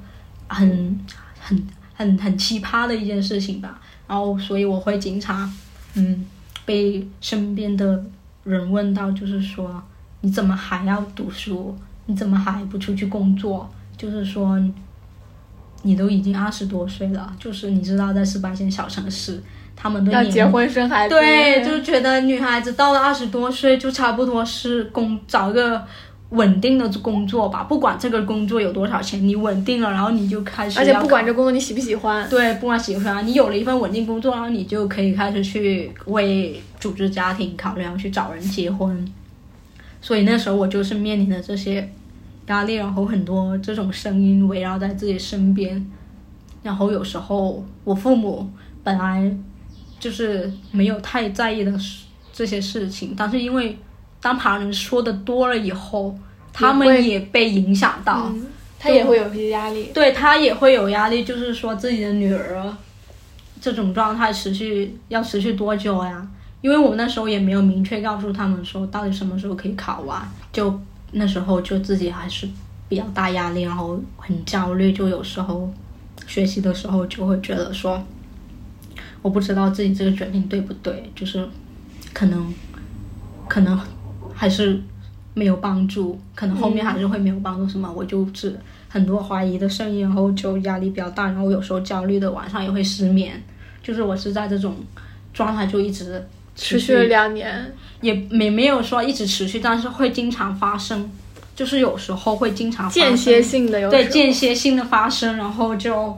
很很很很奇葩的一件事情吧。然后，所以我会经常，嗯，被身边的人问到，就是说你怎么还要读书？你怎么还不出去工作？就是说，你都已经二十多岁了，就是你知道，在十八线小城市，他们的年要结婚生孩子，对，就觉得女孩子到了二十多岁，就差不多是工找个稳定的工作吧，不管这个工作有多少钱，你稳定了，然后你就开始而且不管这工作你喜不喜欢，对，不管喜不喜欢，你有了一份稳定工作，然后你就可以开始去为组织家庭考虑，然后去找人结婚。所以那时候我就是面临的这些压力，然后很多这种声音围绕在自己身边。然后有时候我父母本来就是没有太在意的事这些事情，但是因为当旁人说的多了以后，他们也被影响到。嗯，他也会有一些压力，对他也会有压力，就是说自己的女儿这种状态持续要持续多久呀？因为我们那时候也没有明确告诉他们说到底什么时候可以考完，就那时候就自己还是比较大压力，然后很焦虑，就有时候学习的时候就会觉得说，我不知道自己这个决定对不对，就是可能可能还是没有帮助，可能后面还是会没有帮助什么，我就是很多怀疑的声音，然后就压力比较大，然后有时候焦虑的晚上也会失眠，就是我是在这种状态就一直持续了两年，也没没有说一直持续，但是会经常发生，就是有时候会经常间歇性的有对间歇性的发生，然后就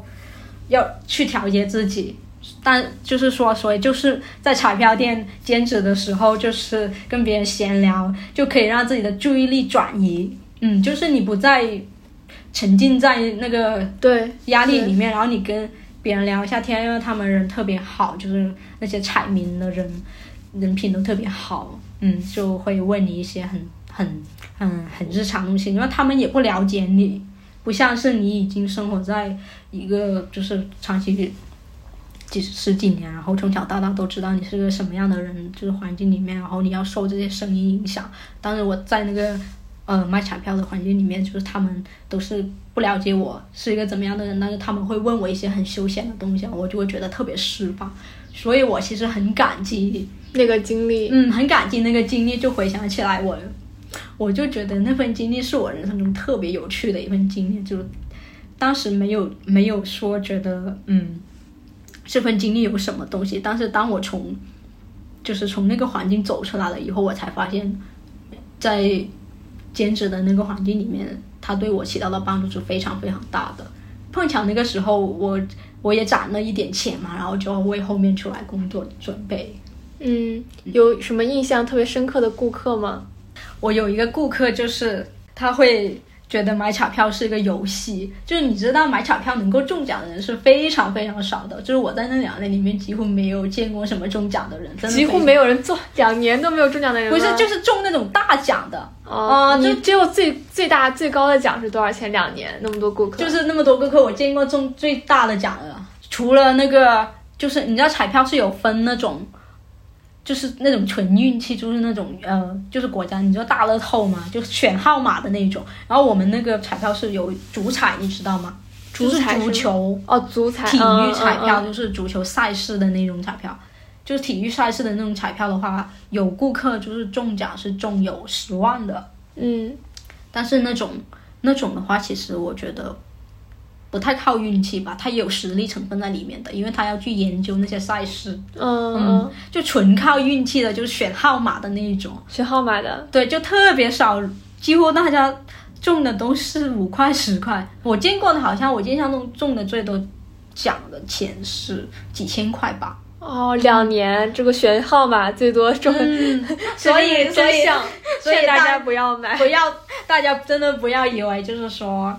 要去调节自己。但就是说，所以就是在彩票店兼职的时候，就是跟别人闲聊，就可以让自己的注意力转移。嗯，就是你不再沉浸在那个对压力里面，然后你跟别人聊一下天，因为他们人特别好，就是那些彩民的人，人品都特别好，嗯，就会问你一些很很很很日常东西，因为他们也不了解你，不像是你已经生活在一个就是长期几十几年，然后从小到大都知道你是个什么样的人，就是环境里面，然后你要受这些声音影响。但是我在那个呃卖彩票的环境里面，就是他们都是不了解我是一个怎么样的人，但是他们会问我一些很休闲的东西，我就会觉得特别释放。所以我其实很感激，那个经历，嗯，很感激那个经历，就回想起来我，我就觉得那份经历是我人生中特别有趣的一份经历，就当时没有没有说觉得嗯这份经历有什么东西，但是当我从就是从那个环境走出来了以后，我才发现，在兼职的那个环境里面，它对我起到的帮助是非常非常大的。碰巧那个时候我我也攒了一点钱嘛，然后就为后面出来工作准备。嗯，有什么印象特别深刻的顾客吗？我有一个顾客，就是他会觉得买彩票是一个游戏，就是你知道买彩票能够中奖的人是非常非常少的，就是我在那两年里面几乎没有见过什么中奖的人，真的几乎没有人中两年都没有中奖的人，不是就是中那种大奖的，哦，啊就有最最大最高的奖是多少钱？两年那么多顾客，就是那么多顾客，我见过中最大的奖的，除了那个就是你知道彩票是有分那种。就是那种纯运气，就是那种呃，就是国家，你知道大乐透嘛，就是选号码的那种。然后我们那个彩票是有足彩，你知道吗？就是足球哦，足彩体育彩票，就是足球赛事的那种彩票。就是体育赛事的那种彩票的话，有顾客就是中奖是中有十万的，嗯但是那种那种的话，其实我觉得不太靠运气吧，他也有实力成分在里面的，因为他要去研究那些赛事，嗯。就纯靠运气的，就是选号码的那一种，选号码的，对，就特别少，几乎大家中的都是五块十块，我见过的好像我印象中中的最多奖的钱是几千块吧，哦，两年这个选号码最多中，嗯，所以所以所以大家不要买。不要，大家真的不要以为就是说，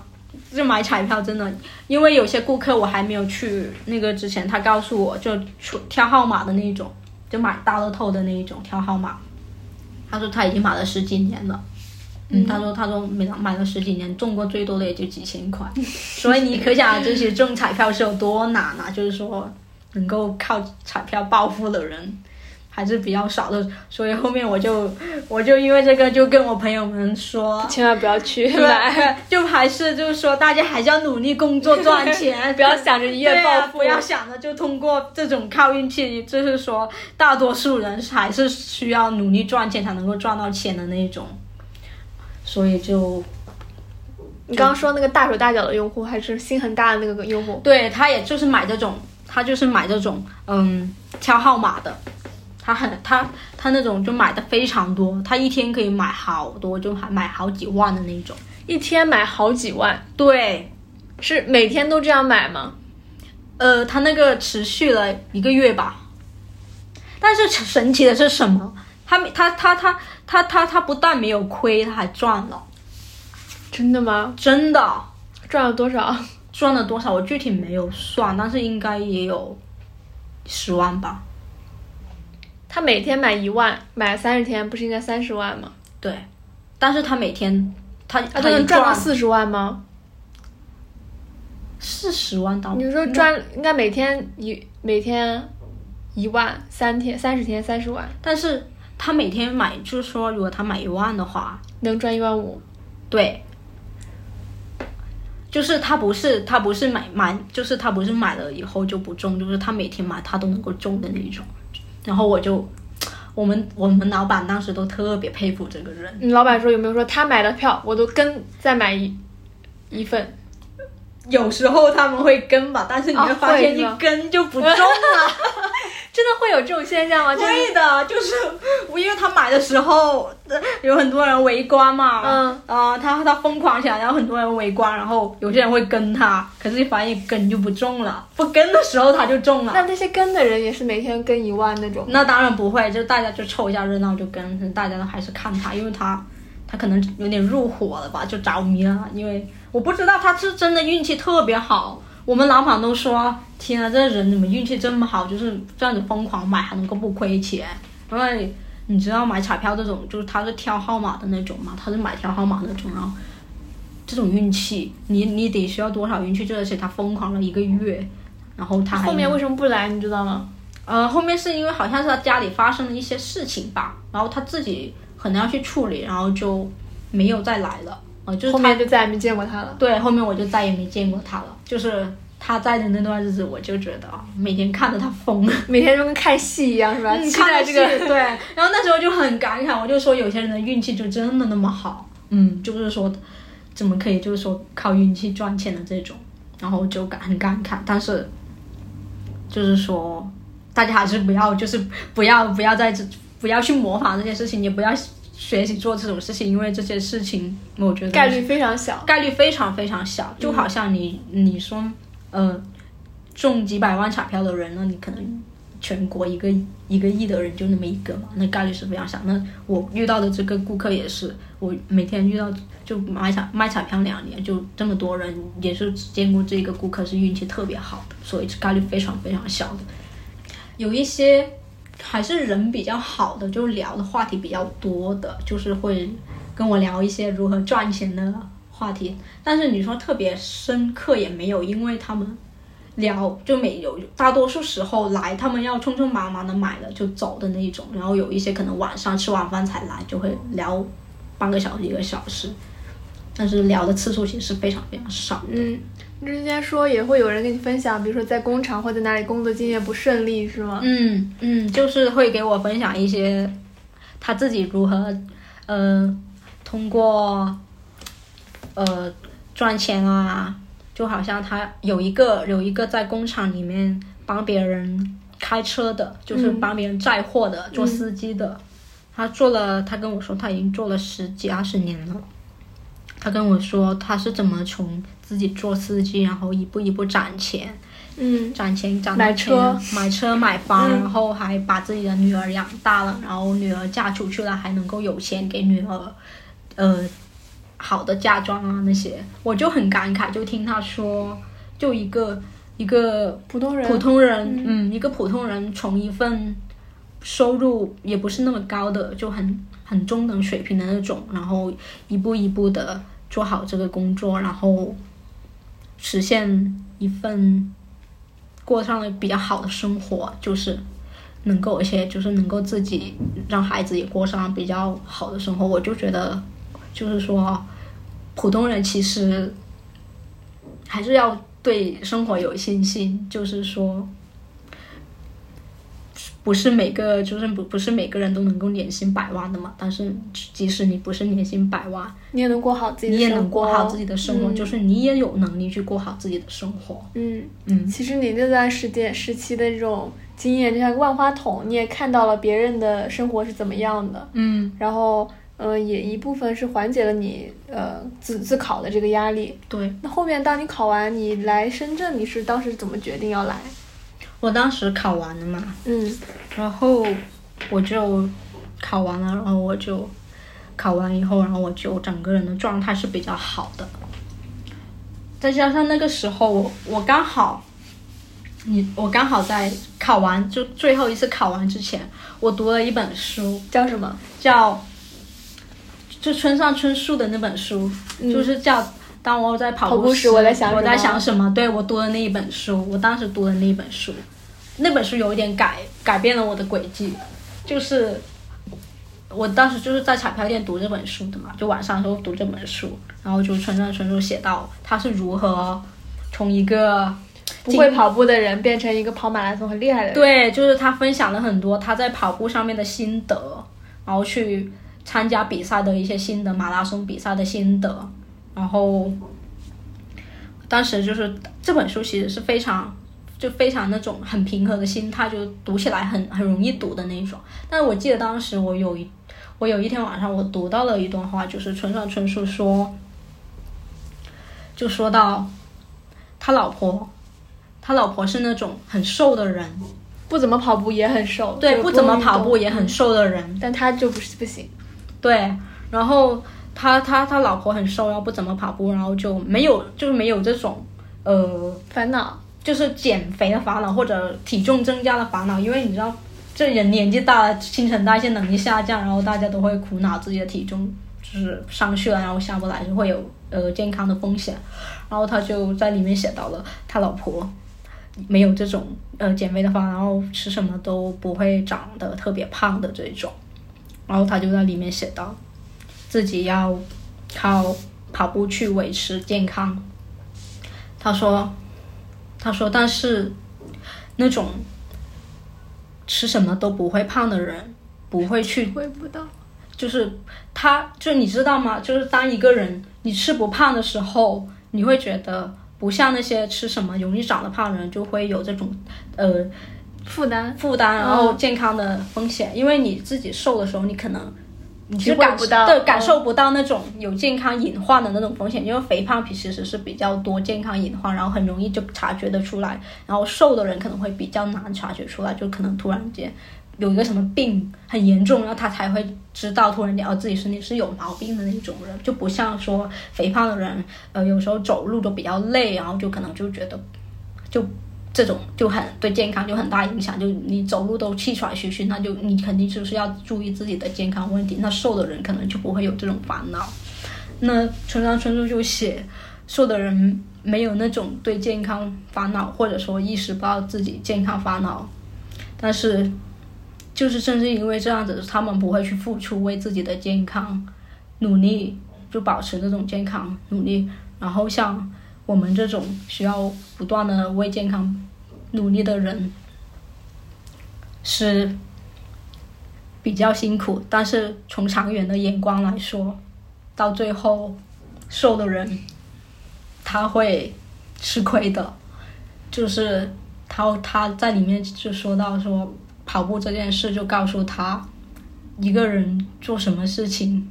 就买彩票真的，因为有些顾客我还没有去那个之前，他告诉我就出挑号码的那一种，就买大乐透的那一种挑号码，他说他已经买了十几年了。嗯，他说他说买了买了十几年，中过最多的也就几千块，所以你可想而知，中彩票是有多难啊！就是说，能够靠彩票暴富的人还是比较少的，所以后面我就我就因为这个就跟我朋友们说，千万不要去买，对，就还是就是说大家还是要努力工作赚 钱，不要想着一夜暴富。不要想着就通过这种靠运气，就是说大多数人还是需要努力赚钱才能够赚到钱的那种，所以就你刚刚说那个大手大脚的用户，还是心很大的那个用户？对他也就是买这种，他就是买这种嗯挑号码的。他很他他那种就买的非常多，他一天可以买好多，就还买好几万的那种。一天买好几万，对，是每天都这样买吗？呃，他那个持续了一个月吧。但是神奇的是什么？他没他他他他他他不但没有亏，他还赚了，真的吗？真的赚了多少？赚了多少？我具体没有算，但是应该也有十万吧。他每天买一万，买三十天，不是应该三十万吗？对，但是他每天他他都能赚赚到四十万吗？四十万到。你说赚应该每天一每天一万，三天三十天三十万，但是他每天买，就是说，如果他买一万的话，能赚一万五。对，就是他不是他不是买买，就是他不是买了以后就不中，就是他每天买他都能够中的那一种。然后我就，我们我们老板当时都特别佩服这个人，你老板说有没有说他买的票我都跟再买一一份？有时候他们会跟吧，但是你啊会发现一跟就不中了。真的会有这种现象吗？就是会的，就是我因为他买的时候呃有很多人围观嘛，嗯，呃，他他疯狂起来，然后很多人围观，然后有些人会跟他，可是发现一跟就不中了，不跟的时候他就中了。那那些跟的人也是每天跟一万那种。那当然不会，就大家就凑一下热闹就跟，大家都还是看他，因为他他可能有点入伙了吧，就着迷了。因为我不知道他是真的运气特别好，我们老板都说，天啊，这人怎么运气这么好，就是这样子疯狂买还能够不亏钱。因为你知道买彩票这种，就是他是挑号码的那种嘛，他是买挑号码那种，然后这种运气，你你得需要多少运气？而且他疯狂了一个月，然后他后面为什么不来？你知道吗？呃，后面是因为好像是他家里发生了一些事情吧，然后他自己可能要去处理，然后就没有再来了。呃，就是后面就再也没见过他了。对，后面我就再也没见过他了。就是他在的那段日子，我就觉得啊每天看着他疯，每天都跟看戏一样，是吧？嗯期待这个。对，然后那时候就很感慨，我就说有些人的运气就真的那么好，嗯，就是说怎么可以就是说靠运气赚钱的这种，然后就感很感慨，但是就是说大家还是不要就是不要不要在这不要去模仿这件事情，也不要学习做这种事情，因为这些事情我觉得概率非常小。概率非常非常小，就好像你、你说，呃，中几百万彩票的人，呢你可能全国一个一个亿的人就那么一个嘛，那概率是非常小。那我遇到的这个顾客也是，我每天遇到就买彩卖彩票两年，就这么多人，也是只见过这个顾客是运气特别好的，所以概率非常非常小的。有一些还是人比较好的，就聊的话题比较多的，就是会跟我聊一些如何赚钱的话题。但是你说特别深刻也没有，因为他们聊，就没有大多数时候来，他们要匆匆忙忙的买了就走的那种，然后有一些可能晚上吃完饭才来，就会聊半个小时一个小时，但是聊的次数其实非常非常少。嗯，之前说也会有人跟你分享，比如说在工厂或在哪里工作经验不顺利，是吗？嗯嗯，就是会给我分享一些他自己如何呃通过呃赚钱啊，就好像他有一个有一个在工厂里面帮别人开车的，就是帮别人载货的，做司机的。他做了，他跟我说他已经做了十几二十年了。他跟我说他是怎么从自己做司机，然后一步一步攒钱，嗯。攒钱攒到买车买车买房，嗯。然后还把自己的女儿养大了，然后女儿嫁出去了，还能够有钱给女儿，呃，好的嫁妆啊那些，我就很感慨，就听他说，就一个一个普通人，普通人，嗯，一个普通人从一份收入也不是那么高的，就很很中等水平的那种，然后一步一步的做好这个工作，然后实现一份过上了比较好的生活，就是能够，而且就是能够自己让孩子也过上比较好的生活，我就觉得，就是说，普通人其实还是要对生活有信心，就是说，不是每个就是不不是每个人都能够年薪百万的嘛。但是即使你不是年薪百万，你也能过好自己的你也，能过好自己的生活，嗯就是你也有能力去过好自己的生活。嗯。嗯其实你那段时间时期的这种经验，就像万花筒，你也看到了别人的生活是怎么样的，嗯，然后，呃，也一部分是缓解了你呃自自考的这个压力。对那后面当你考完，你来深圳，你是当时怎么决定要来？我当时考完了嘛，嗯然后我就考完了，然后我就考完以后，然后我就整个人的状态是比较好的。再加上那个时候我我刚好，你我刚好在考完就最后一次考完之前，我读了一本书，叫什么？叫就村上春树的那本书，嗯就是叫当我在跑跑步时我在想我在什么想什么？对我读的那一本书，我当时读的那一本书，那本书有一点改改变了我的轨迹，就是我当时就是在彩票店读这本书的嘛，就晚上的时候读这本书，然后就村上春树写到他是如何从一个不会跑步的人变成一个跑马拉松很厉害的人。，对，就是他分享了很多他在跑步上面的心得，然后去参加比赛的一些心得，马拉松比赛的心得，然后当时就是这本书其实是非常。就非常那种很平和的心态，就读起来很很容易读的那种。但是我记得当时我有一我有一天晚上我读到了一段话，就是村上春树说，就说到他老婆，他老婆是那种很瘦的人，不怎么跑步也很瘦，对，不怎么跑步也很，瘦的人，但他就不是不行。对，然后他他他老婆很瘦，然后不怎么跑步，然后就没有就是没有这种呃，烦恼，就是减肥的烦恼或者体重增加的烦恼，因为你知道这人年纪大了，新陈代谢能力下降，然后大家都会苦恼自己的体重就是上去了，然后下不来，就会有呃健康的风险。然后他就在里面写到了他老婆没有这种呃减肥的方法，然后吃什么都不会长得特别胖的这种。然后他就在里面写到自己要靠跑步去维持健康。他说，他说，但是那种吃什么都不会胖的人，不会去会不到。就是他，就你知道吗？就是当一个人你吃不胖的时候，你会觉得不像那些吃什么容易长得胖的人，就会有这种呃负担，负担，然后健康的风险。因为你自己瘦的时候，你可能你体是感不到对嗯感受不到那种有健康隐患的那种风险，因为肥胖其实是比较多健康隐患，然后很容易就察觉得出来。然后瘦的人可能会比较难察觉出来，就可能突然间有一个什么病很严重，然后他才会知道突然间哦自己身体是有毛病的那种人，就不像说肥胖的人，呃有时候走路都比较累，然后就可能就觉得就这种就很对健康就很大影响，就你走路都气喘吁吁，那就你肯定就是要注意自己的健康问题。那瘦的人可能就不会有这种烦恼。那村上春树就写，瘦的人没有那种对健康烦恼，或者说意识不到自己健康烦恼，但是就是正是因为这样子，他们不会去付出为自己的健康努力，就保持这种健康努力。然后像我们这种需要不断的为健康努力的人，是比较辛苦，但是从长远的眼光来说，到最后瘦的人他会吃亏的，就是他他在里面就说到说跑步这件事，就告诉他一个人做什么事情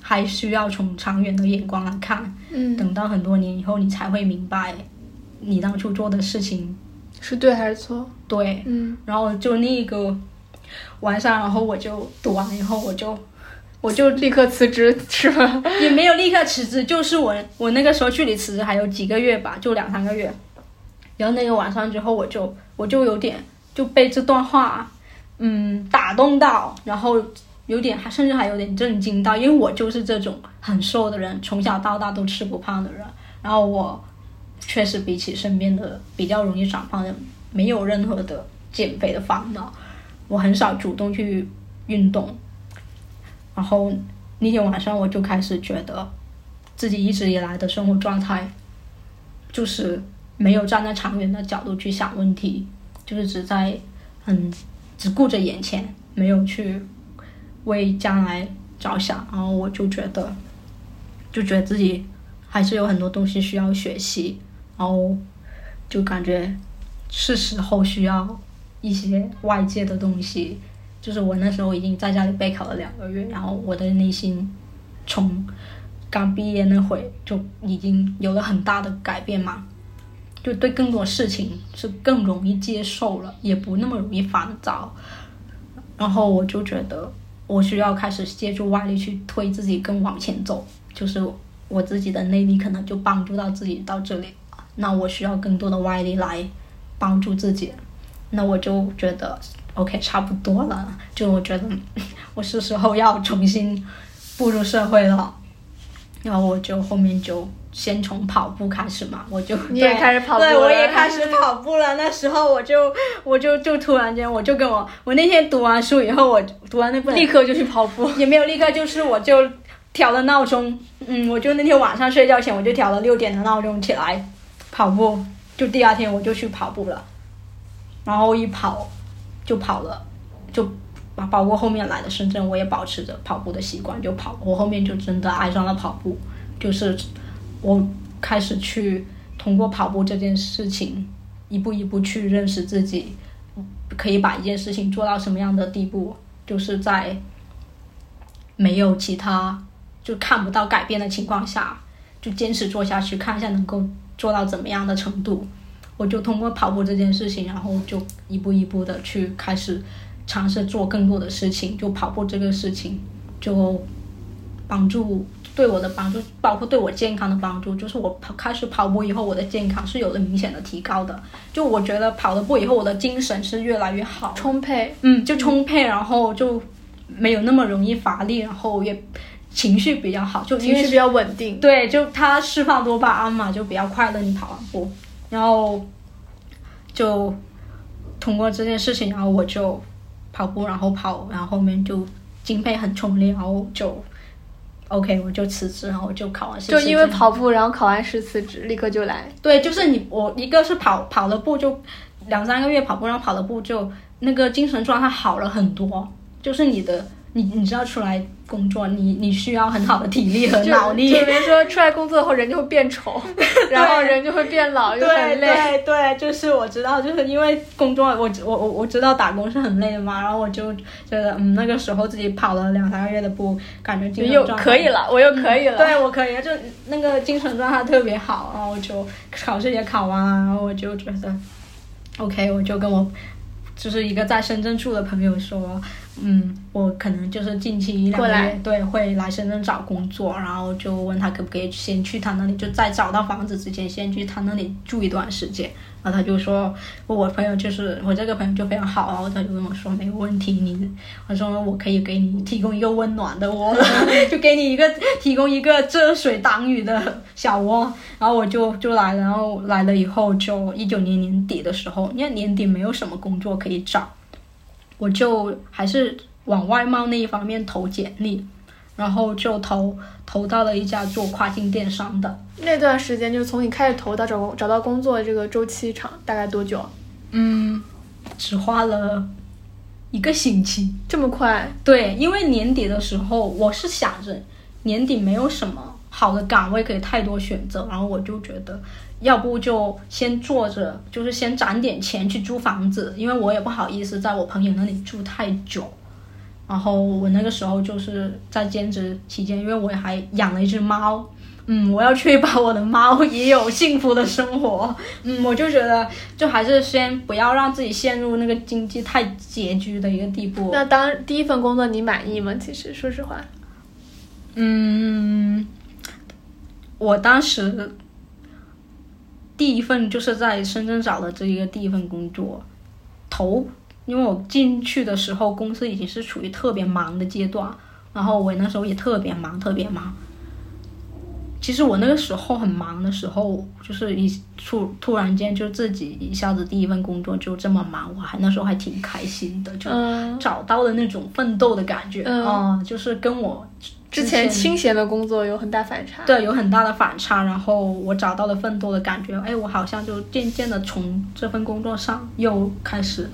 还需要从长远的眼光来看，嗯，等到很多年以后，你才会明白你当初做的事情是对还是错？对。嗯然后就那个晚上，然后我就读完以后，我就我就立刻辞职是吧？也没有立刻辞职，就是我我那个时候距离辞职还有几个月吧，就两三个月。然后那个晚上之后，我就我就有点就被这段话嗯打动到，然后有点还甚至还有点震惊到，因为我就是这种很瘦的人，从小到大都吃不胖的人，然后我确实比起身边的比较容易长胖的，没有任何的减肥的烦恼，我很少主动去运动，然后那天晚上我就开始觉得自己一直以来的生活状态，就是没有站在长远的角度去想问题，就是只在嗯只顾着眼前，没有去为将来着想，然后我就觉得，就觉得自己还是有很多东西需要学习，然后就感觉是时候需要一些外界的东西。就是我那时候已经在家里备考了两个月，然后我的内心从刚毕业那会就已经有了很大的改变嘛，就对更多事情是更容易接受了，也不那么容易烦躁。然后我就觉得我需要开始借助外力去推自己更往前走，就是我自己的内力可能就帮助到自己到这里，那我需要更多的外力来帮助自己。那我就觉得 OK 差不多了，就我觉得 我是时候要重新步入社会了。然后我就后面就先从跑步开始嘛，我就你也对开始跑步对，我也开 始跑步了。那时候我就我就就突然间我就跟我我那天读完书以后，我读完那本立刻就去跑步。也没有立刻，就是我就调了闹钟，嗯，我就那天晚上睡觉前我就调了六点的闹钟起来跑步，就第二天我就去跑步了，然后一跑就跑了，就包括后面来的深圳，我也保持着跑步的习惯，就跑，我后面就真的爱上了跑步，就是我开始去通过跑步这件事情，一步一步去认识自己，可以把一件事情做到什么样的地步，就是在没有其他就看不到改变的情况下，就坚持做下去，看一下能够做到怎么样的程度。我就通过跑步这件事情，然后就一步一步的去开始尝试做更多的事情。就跑步这个事情，就帮助对我的帮助，包括对我健康的帮助。就是我跑开始跑步以后，我的健康是有了明显的提高的。就我觉得跑了步以后，我的精神是越来越好，充沛，嗯，就充沛，然后就没有那么容易乏力，然后也情绪比较好，就情绪比较稳定。对，就他释放多巴胺嘛，就比较快乐。你跑完步，然后就通过这件事情，然后我就跑步，然后跑，然后后面就经费很充沛，然后就 OK，我就辞职，然后我就考完试。就因为跑步，然后考完试辞职，立刻就来。对，就是你我一个是跑跑了步就两三个月跑步，然后跑了步就那个精神状态好了很多，就是你的你你知道出来工作，你你需要很好的体力和脑力。就比如说出来工作后人就会变丑，然后人就会变老，又对很累。对对，就是我知道，就是因为工作，我我我我知道打工是很累的嘛，然后我就觉得，嗯，那个时候自己跑了两三个月的步，感觉精神又可以了，我又可以了。对我可以，就那个精神状态特别好，然后我就考试也考完了，然后我就觉得，OK，我就跟我就是一个在深圳住的朋友说，嗯，我可能就是近期一两个月，对，会来深圳找工作，然后就问他可不可以先去他那里，就在找到房子之前，先去他那里住一段时间。然后他就说，我朋友就是我这个朋友就非常好，然后他就跟我说没有问题，你他说我可以给你提供一个温暖的窝，就给你一个提供一个遮水挡雨的小窝。然后我就就来了，然后来了以后就一九年年底的时候，因为年底没有什么工作可以找。我就还是往外贸那一方面投简历，然后就投投到了一家做跨境电商的，那段时间就是从你开始投到找工找到工作的这个周期长大概多久？嗯，只花了一个星期。这么快？对，因为年底的时候，我是想着年底没有什么好的岗位可以太多选择，然后我就觉得，要不就先坐着，就是先攒点钱去租房子，因为我也不好意思在我朋友那里住太久。然后我那个时候就是在兼职期间，因为我还养了一只猫，嗯，我要确保我的猫也有幸福的生活，嗯，我就觉得就还是先不要让自己陷入那个经济太拮据的一个地步。那当第一份工作你满意吗？其实说实话，嗯，我当时第一份就是在深圳找的这一个第一份工作，头，因为我进去的时候公司已经是处于特别忙的阶段，然后我那时候也特别忙，特别忙。其实我那个时候很忙的时候，就是一突突然间就自己一下子第一份工作就这么忙，我还那时候还挺开心的，就嗯，找到了那种奋斗的感觉嗯啊、就是跟我之前清闲的工作有很大反差。，对，有很大的反差。然后我找到了奋斗的感觉，哎，我好像就渐渐的从这份工作上又开始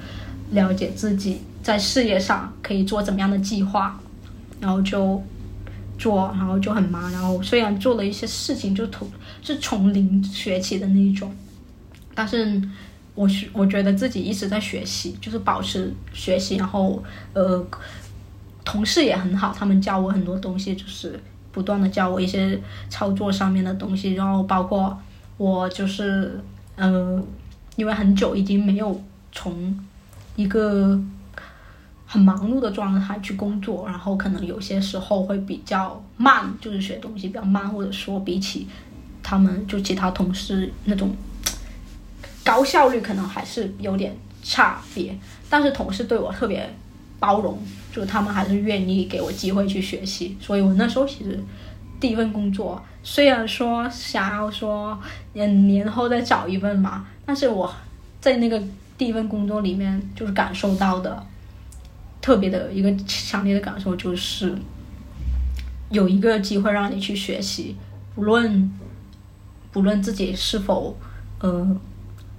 了解自己在事业上可以做怎么样的计划，然后就做，然后就很忙。然后虽然做了一些事情，就从是从零学起的那一种，但是我是我觉得自己一直在学习，就是保持学习，然后呃。同事也很好，他们教我很多东西，就是不断的教我一些操作上面的东西，然后包括我就是呃，因为很久已经没有从一个很忙碌的状态去工作，然后可能有些时候会比较慢，就是学东西比较慢，或者说比起他们就其他同事那种高效率可能还是有点差别，但是同事对我特别包容，就他们还是愿意给我机会去学习，所以我那时候其实第一份工作虽然说想要说嗯年后再找一份嘛，但是我在那个第一份工作里面就是感受到的特别的一个强烈的感受就是有一个机会让你去学习，不论不论自己是否呃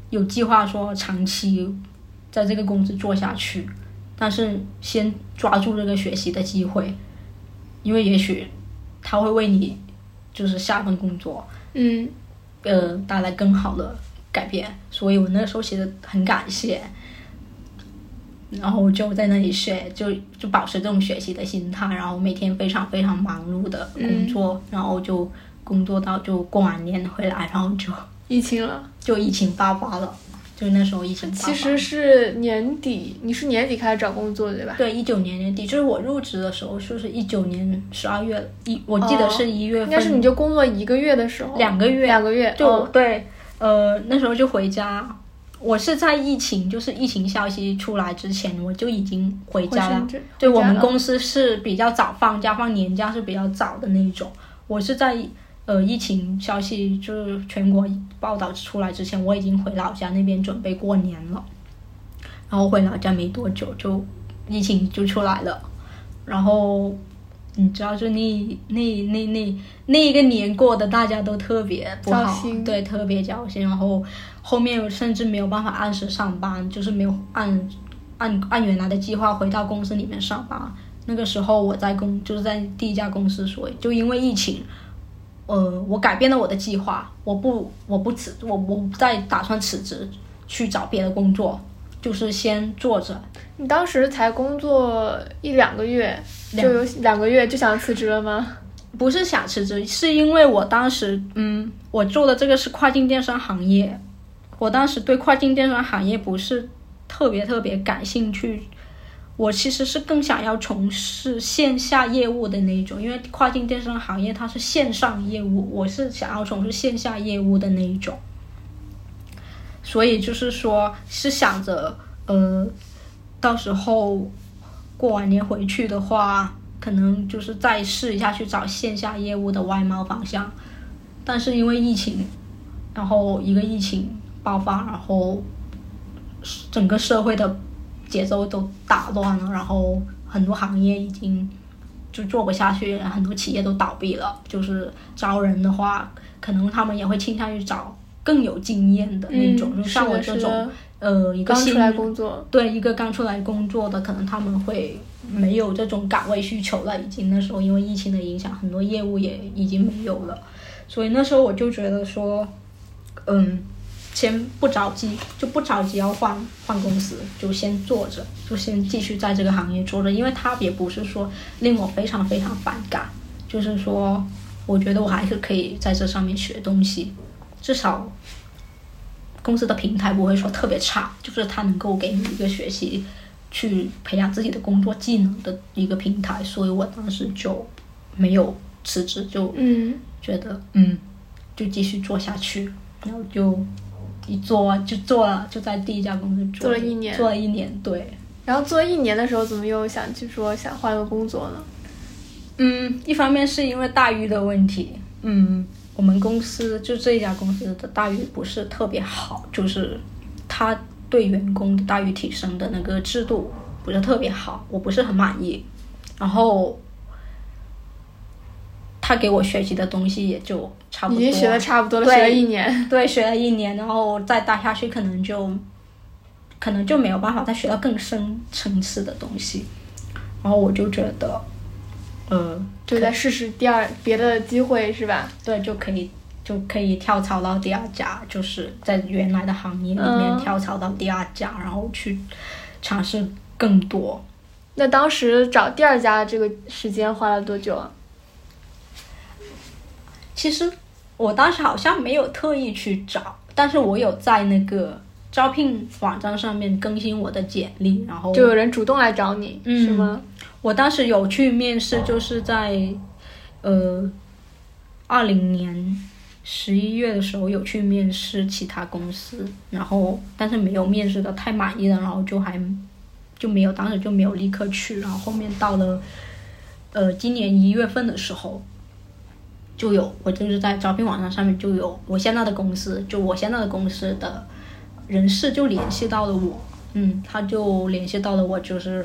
有计划说长期在这个公司做下去，但是先抓住这个学习的机会，因为也许他会为你就是下份工作嗯，呃带来更好的改变，所以我那时候写的很感谢。然后就在那里学，就就保持这种学习的心态，然后每天非常非常忙碌的工作，然后就工作到就过完年回来，然后就疫情了。就疫情爆发了，就那时候疫情。其实是年底，你是年底开始找工作对吧？对，一九年年底，就是我入职的时候，就是一九年十二月一，我记得是一月份，应该是你就工作一个月的时候，两个月，两个月，就、哦对，呃，那时候就回家。我是在疫情，就是疫情消息出来之前，我就已经回家了对我们公司是比较早放假，放年假是比较早的那一种。我是在呃疫情消息就是全国报道出来之前，我已经回老家那边准备过年了。然后回老家没多久，就疫情就出来了。然后你知道，就那那那那那一个年过的，大家都特别不好对，特别焦心。然后后面甚至没有办法按时上班，就是没有按按按原来的计划回到公司里面上班。那个时候我在公就是在第一家公司，所以就因为疫情，呃，我改变了我的计划，我不我不辞我我不再打算辞职去找别的工作，就是先做着。你当时才工作一两个月，就有两个月就想辞职了吗？不是想辞职，是因为我当时，嗯，我做的这个是跨境电商行业，我当时对跨境电商行业不是特别特别感兴趣，我其实是更想要从事线下业务的那一种，因为跨境电商行业它是线上业务，我是想要从事线下业务的那一种。所以就是说，是想着，呃，到时候过完年回去的话，可能就是再试一下去找线下业务的外贸方向。但是因为疫情，然后一个疫情爆发，然后整个社会的节奏都打乱了，然后很多行业已经就做不下去，很多企业都倒闭了。就是招人的话，可能他们也会倾向于找。更有经验的那种，就像我这种，呃，一个刚出来工作，对一个刚出来工作的，可能他们会没有这种岗位需求了。已经那时候因为疫情的影响，很多业务也已经没有了，所以那时候我就觉得说，嗯，先不着急，就不着急要换换公司，就先做着，就先继续在这个行业做着，因为它也不是说令我非常非常反感，就是说，我觉得我还是可以在这上面学东西。至少公司的平台不会说特别差，就是它能够给你一个学习、去培养自己的工作技能的一个平台，所以我当时就没有辞职，就嗯觉得嗯就继续做下去，然后就一做就做了，就在第一家公司做了一年，做了一年，对。然后做一年的时候，怎么又想去说想换个工作呢？嗯，一方面是因为待遇的问题，嗯。我们公司就这一家公司的待遇不是特别好，就是他对员工的待遇提升的那个制度不是特别好，我不是很满意。然后他给我学习的东西也就差不多，已经学的差不多了，学了一年，对，学了一年，然后再待下去可能就可能就没有办法再学到更深层次的东西。然后我就觉得。呃，就再试试第二别的机会是吧？对，就可以就可以跳槽到第二家，就是在原来的行业里面跳槽到第二家，然后去尝试更多。那当时找第二家这个时间花了多久啊？其实我当时好像没有特意去找，但是我有在那个招聘网站上面更新我的简历，然后就有人主动来找你，是吗？我当时有去面试，就是在，呃，二零年十一月的时候有去面试其他公司，然后但是没有面试的太满意了，然后就还就没有当时就没有立刻去，然后后面到了，呃，今年一月份的时候，就有我就是在招聘网站上面就有我现在的公司，就我现在的公司的人事就联系到了我，嗯，他就联系到了我，就是。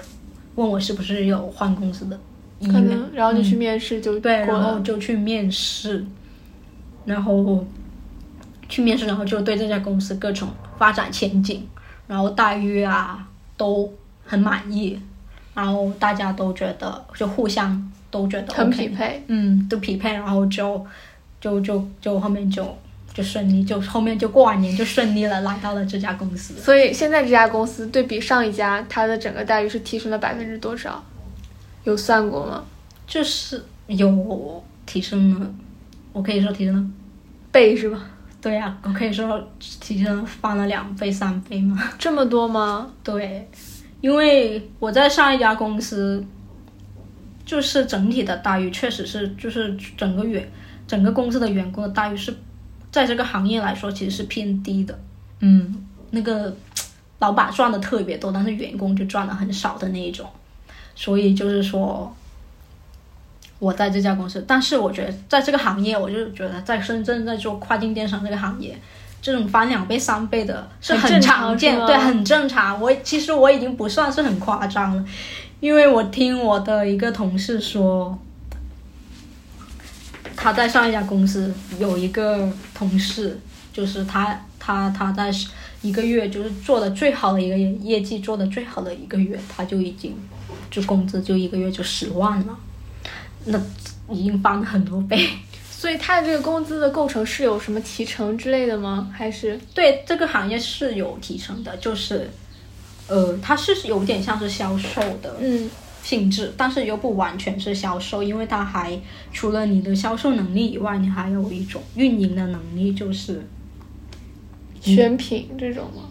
问我是不是有换公司的可能，然后就去面试，就对，然后就去面试，然后去面试，然后就对这家公司各种发展前景，然后待遇啊都很满意，然后大家都觉得就互相都觉得很匹配，嗯，都匹配，然后就就就就后面就。就顺利，就后面就过完年就顺利了，来到了这家公司。所以现在这家公司对比上一家，它的整个待遇是提升了百分之多少？有算过吗？就是有提升了，我可以说提升了倍是吧？对呀，我可以说提升翻了两倍三倍吗？这么多吗？对，因为我在上一家公司，就是整体的待遇确实是，就是整个员整个公司的员工的待遇是。在这个行业来说，其实是偏低的。嗯，那个老板赚的特别多，但是员工就赚的很少的那一种。所以就是说，我在这家公司，但是我觉得在这个行业，我就觉得在深圳在做跨境电商这个行业，这种翻两倍三倍的是很常见，对，很正常。我其实我已经不算是很夸张了，因为我听我的一个同事说。他在上一家公司有一个同事，就是他他他在一个月就是做的最好的一个业绩，做的最好的一个月，他就已经就工资就一个月就十万了，那已经翻了很多倍。所以他的这个工资的构成是有什么提成之类的吗？还是对这个行业是有提成的，就是呃，它是有点像是销售的，嗯。性质，但是又不完全是销售，因为它还除了你的销售能力以外，你还有一种运营的能力，就是选品这种吗？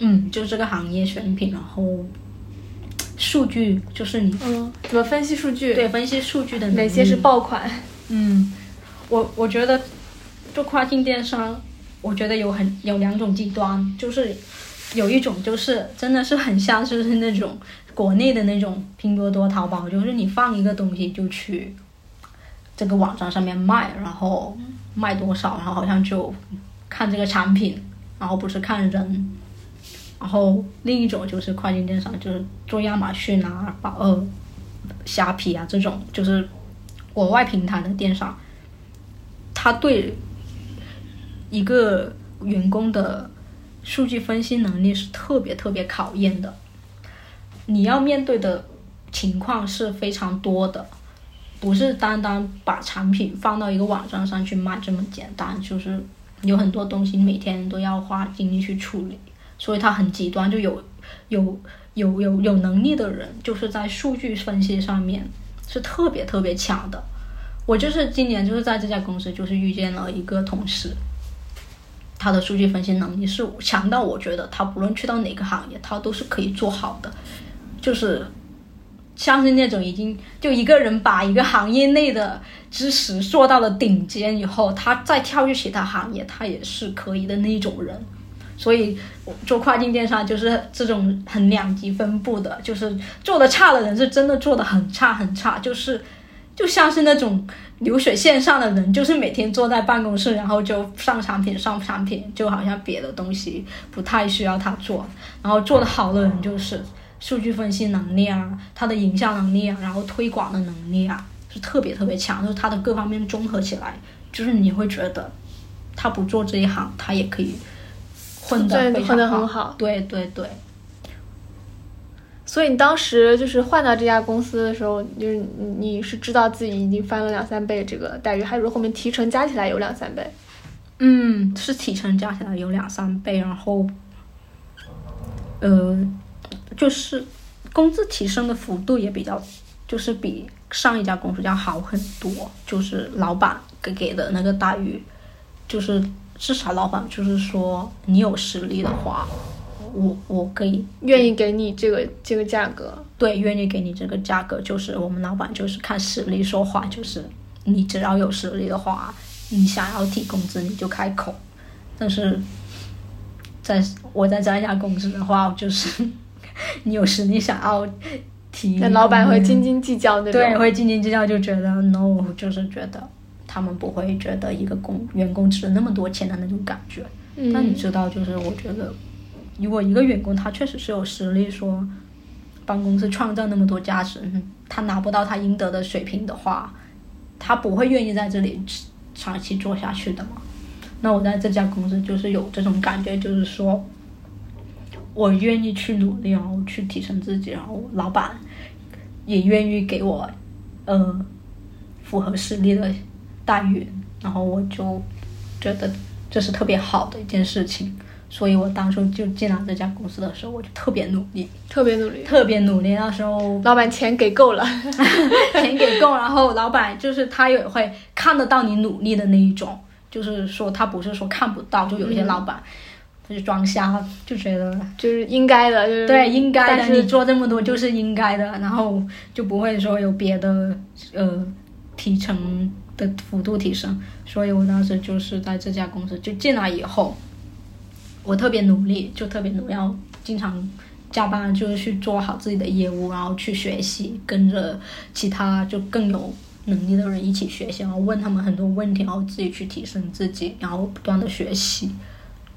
嗯，就这个行业选品，然后数据，就是你嗯，怎么分析数据？对分析数据的哪些是爆款？嗯，我我觉得做跨境电商，我觉得有很有两种极端，就是有一种就是真的是很像就是那种国内的那种拼多多、淘宝，就是你放一个东西就去这个网站上面卖，然后卖多少，然后好像就看这个产品，然后不是看人。然后另一种就是跨境电商，就是做亚马逊啊、宝呃、虾皮啊这种，就是国外平台的电商，他对一个员工的数据分析能力是特别特别考验的。你要面对的情况是非常多的，不是单单把产品放到一个网站上去卖这么简单，就是有很多东西每天都要花精力去处理，所以它很极端，就有有有有有能力的人，就是在数据分析上面是特别特别强的。我就是今年就是在这家公司，就是遇见了一个同事，他的数据分析能力是强到我觉得他不论去到哪个行业，他都是可以做好的，就是像是那种已经就一个人把一个行业内的知识做到了顶尖以后，他再跳去其他行业，他也是可以的那种人。所以做跨境电商就是这种很两极分布的，就是做的差的人是真的做的很差很差，就是就像是那种流水线上的人，就是每天坐在办公室，然后就上产品上产品，就好像别的东西不太需要他做。然后做的好的人就是数据分析能力啊，他的营销能力啊，然后推广的能力啊，是特别特别强，就是他的各方面综合起来，就是你会觉得他不做这一行，他也可以混得非常对混得很好对对对。所以你当时就是换到这家公司的时候，就是你你是知道自己已经翻了两三倍这个待遇，还是后面提成加起来有两三倍？嗯，是提成加起来有两三倍，然后，呃，就是工资提升的幅度也比较，就是比上一家公司要好很多。就是老板给给的那个待遇，就是至少老板就是说，你有实力的话，我我可以愿意给你这个这个价格？对，愿意给你这个价格，就是我们老板就是看实力说话，就是你只要有实力的话，你想要提工资你就开口。但是，在我在这一家公司的话，就是 你有实力想要提，那老板会斤斤计较那种。对，会斤斤计较，就觉得 no，就是觉得他们不会觉得一个工员工值那么多钱的那种感觉。嗯但你知道，就是我觉得，如果一个员工他确实是有实力说帮公司创造那么多价值，嗯他拿不到他应得的水平的话，他不会愿意在这里长期做下去的嘛。那我在这家公司就是有这种感觉，就是说我愿意去努力，然后去提升自己，然后老板也愿意给我呃符合实力的待遇，然后我就觉得这是特别好的一件事情，所以我当初就进了这家公司的时候，我就特别努力，特别努力，特别努力。那时候老板钱给够了。钱给够，然后老板就是他也会看得到你努力的那一种，就是说他不是说看不到，就有些老板、他就装瞎，就觉得就是应该的，就是对应该的，但是你做这么多就是应该的，然后就不会说有别的呃提成的幅度提升，所以我当时就是在这家公司就进来以后，我特别努力，就特别努力，要经常加班，就是去做好自己的业务，然后去学习，跟着其他就更有能力的人一起学习，然后问他们很多问题，然后自己去提升自己，然后不断的学习，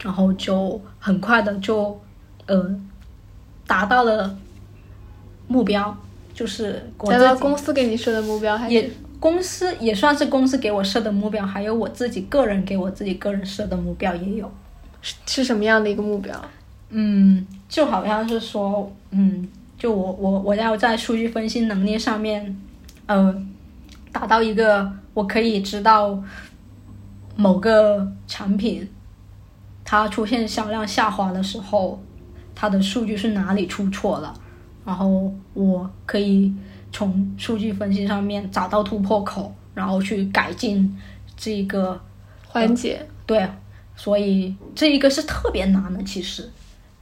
然后就很快的就呃达到了目标，就是我达到公司给你设的目标，还也是公司也算是公司给我设的目标，还有我自己个人给我自己个人设的目标也有。是是什么样的一个目标？嗯，就好像是说，嗯，就我我我要在数据分析能力上面，呃，达到一个我可以知道某个产品它出现销量下滑的时候，它的数据是哪里出错了，然后我可以从数据分析上面找到突破口，然后去改进这个环节，对，所以这一个是特别难的，其实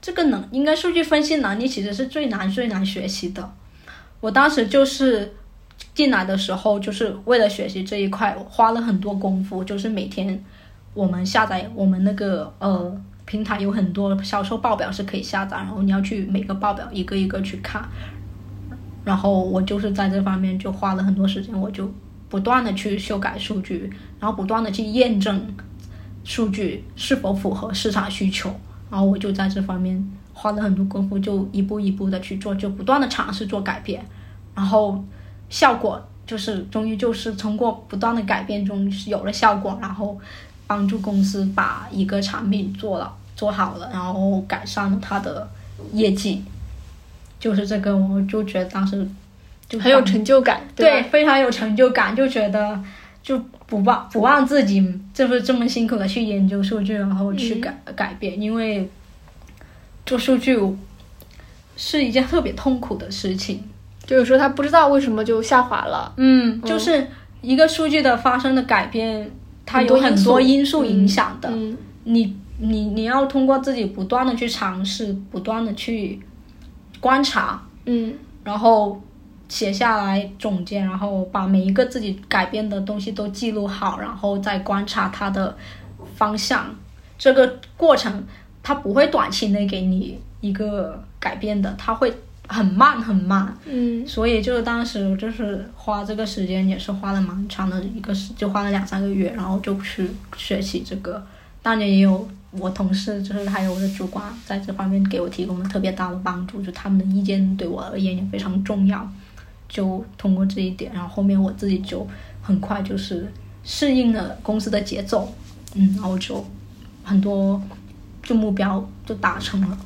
这个能应该数据分析能力其实是最难最难学习的。我当时就是进来的时候，就是为了学习这一块，花了很多功夫，就是每天我们下载我们那个呃平台有很多销售报表是可以下载，然后你要去每个报表一个一个去看。然后我就是在这方面就花了很多时间，我就不断的去修改数据，然后不断的去验证数据是否符合市场需求，然后我就在这方面花了很多功夫，就一步一步的去做，就不断的尝试做改变，然后效果就是终于就是通过不断的改变中有了效果，然后帮助公司把一个产品做了做好了，然后改善了它的业绩。就是这个，我就觉得当时就很有成就感，对，非常有成就感，就觉得就不忘不忘自己，这不这么辛苦的去研究数据，然后去改改变，因为做数据是一件特别痛苦的事情，就有时候他不知道为什么就下滑了，嗯，就是一个数据的发生的改变，它有很多因素影响的，你你你要通过自己不断的去尝试，不断的去。观察，嗯，然后写下来总结，然后把每一个自己改变的东西都记录好，然后再观察它的方向。这个过程它不会短期内给你一个改变的，它会很慢很慢。嗯，所以就是当时就是花这个时间也是花了蛮长的一个时，就花了两三个月，然后就去学习这个。当年也有。我同事就是还有我的主管在这方面给我提供了特别大的帮助，就他们的意见对我而言也非常重要。就通过这一点，然后后面我自己就很快就是适应了公司的节奏，嗯，然后就很多就目标就达成了。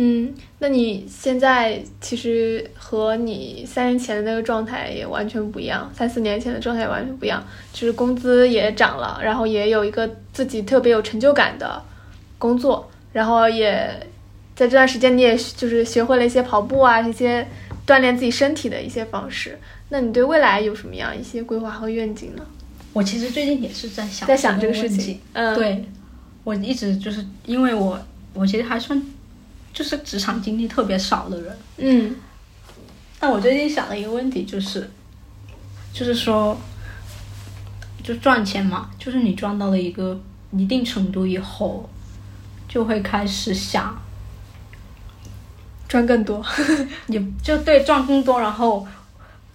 嗯，那你现在其实和你三年前的那个状态也完全不一样，三四年前的状态也完全不一样，就是工资也涨了，然后也有一个自己特别有成就感的工作，然后也在这段时间你也就是学会了一些跑步啊，一些锻炼自己身体的一些方式。那你对未来有什么样一些规划和愿景呢？我其实最近也是在想在想这个事情，嗯，对，我一直就是因为我我其实还算。就是职场经历特别少的人，嗯，但我最近想了一个问题，就是，就是说，就赚钱嘛，就是你赚到了一个一定程度以后，就会开始想赚更多，也就对赚更多，然后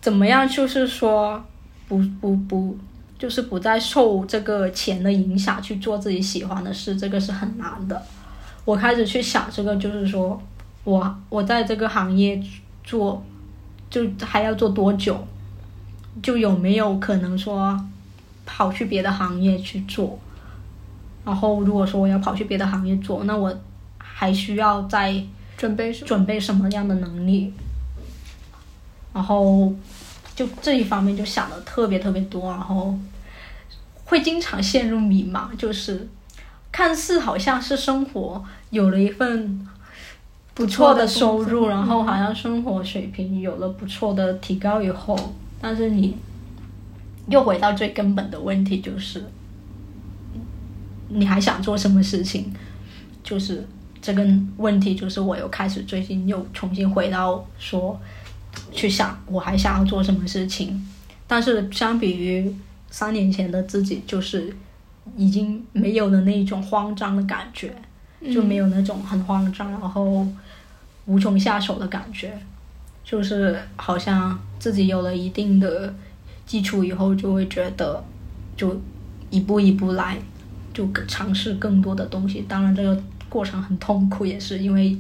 怎么样，就是说不不不，就是不再受这个钱的影响去做自己喜欢的事，这个是很难的。我开始去想这个，就是说，我我在这个行业做，就还要做多久？就有没有可能说跑去别的行业去做？然后如果说我要跑去别的行业做，那我还需要再准备准备什么样的能力？然后就这一方面就想的特别特别多，然后会经常陷入迷茫，就是。看似好像是生活有了一份不错的收入，然后好像生活水平有了不错的提高以后，但是你又回到最根本的问题，就是你还想做什么事情？就是这个问题，就是我又开始最近又重新回到说去想我还想要做什么事情，但是相比于三年前的自己，就是。已经没有了那一种慌张的感觉，就没有那种很慌张，然后无从下手的感觉，就是好像自己有了一定的基础以后，就会觉得就一步一步来，就尝试更多的东西。当然，这个过程很痛苦，也是因为。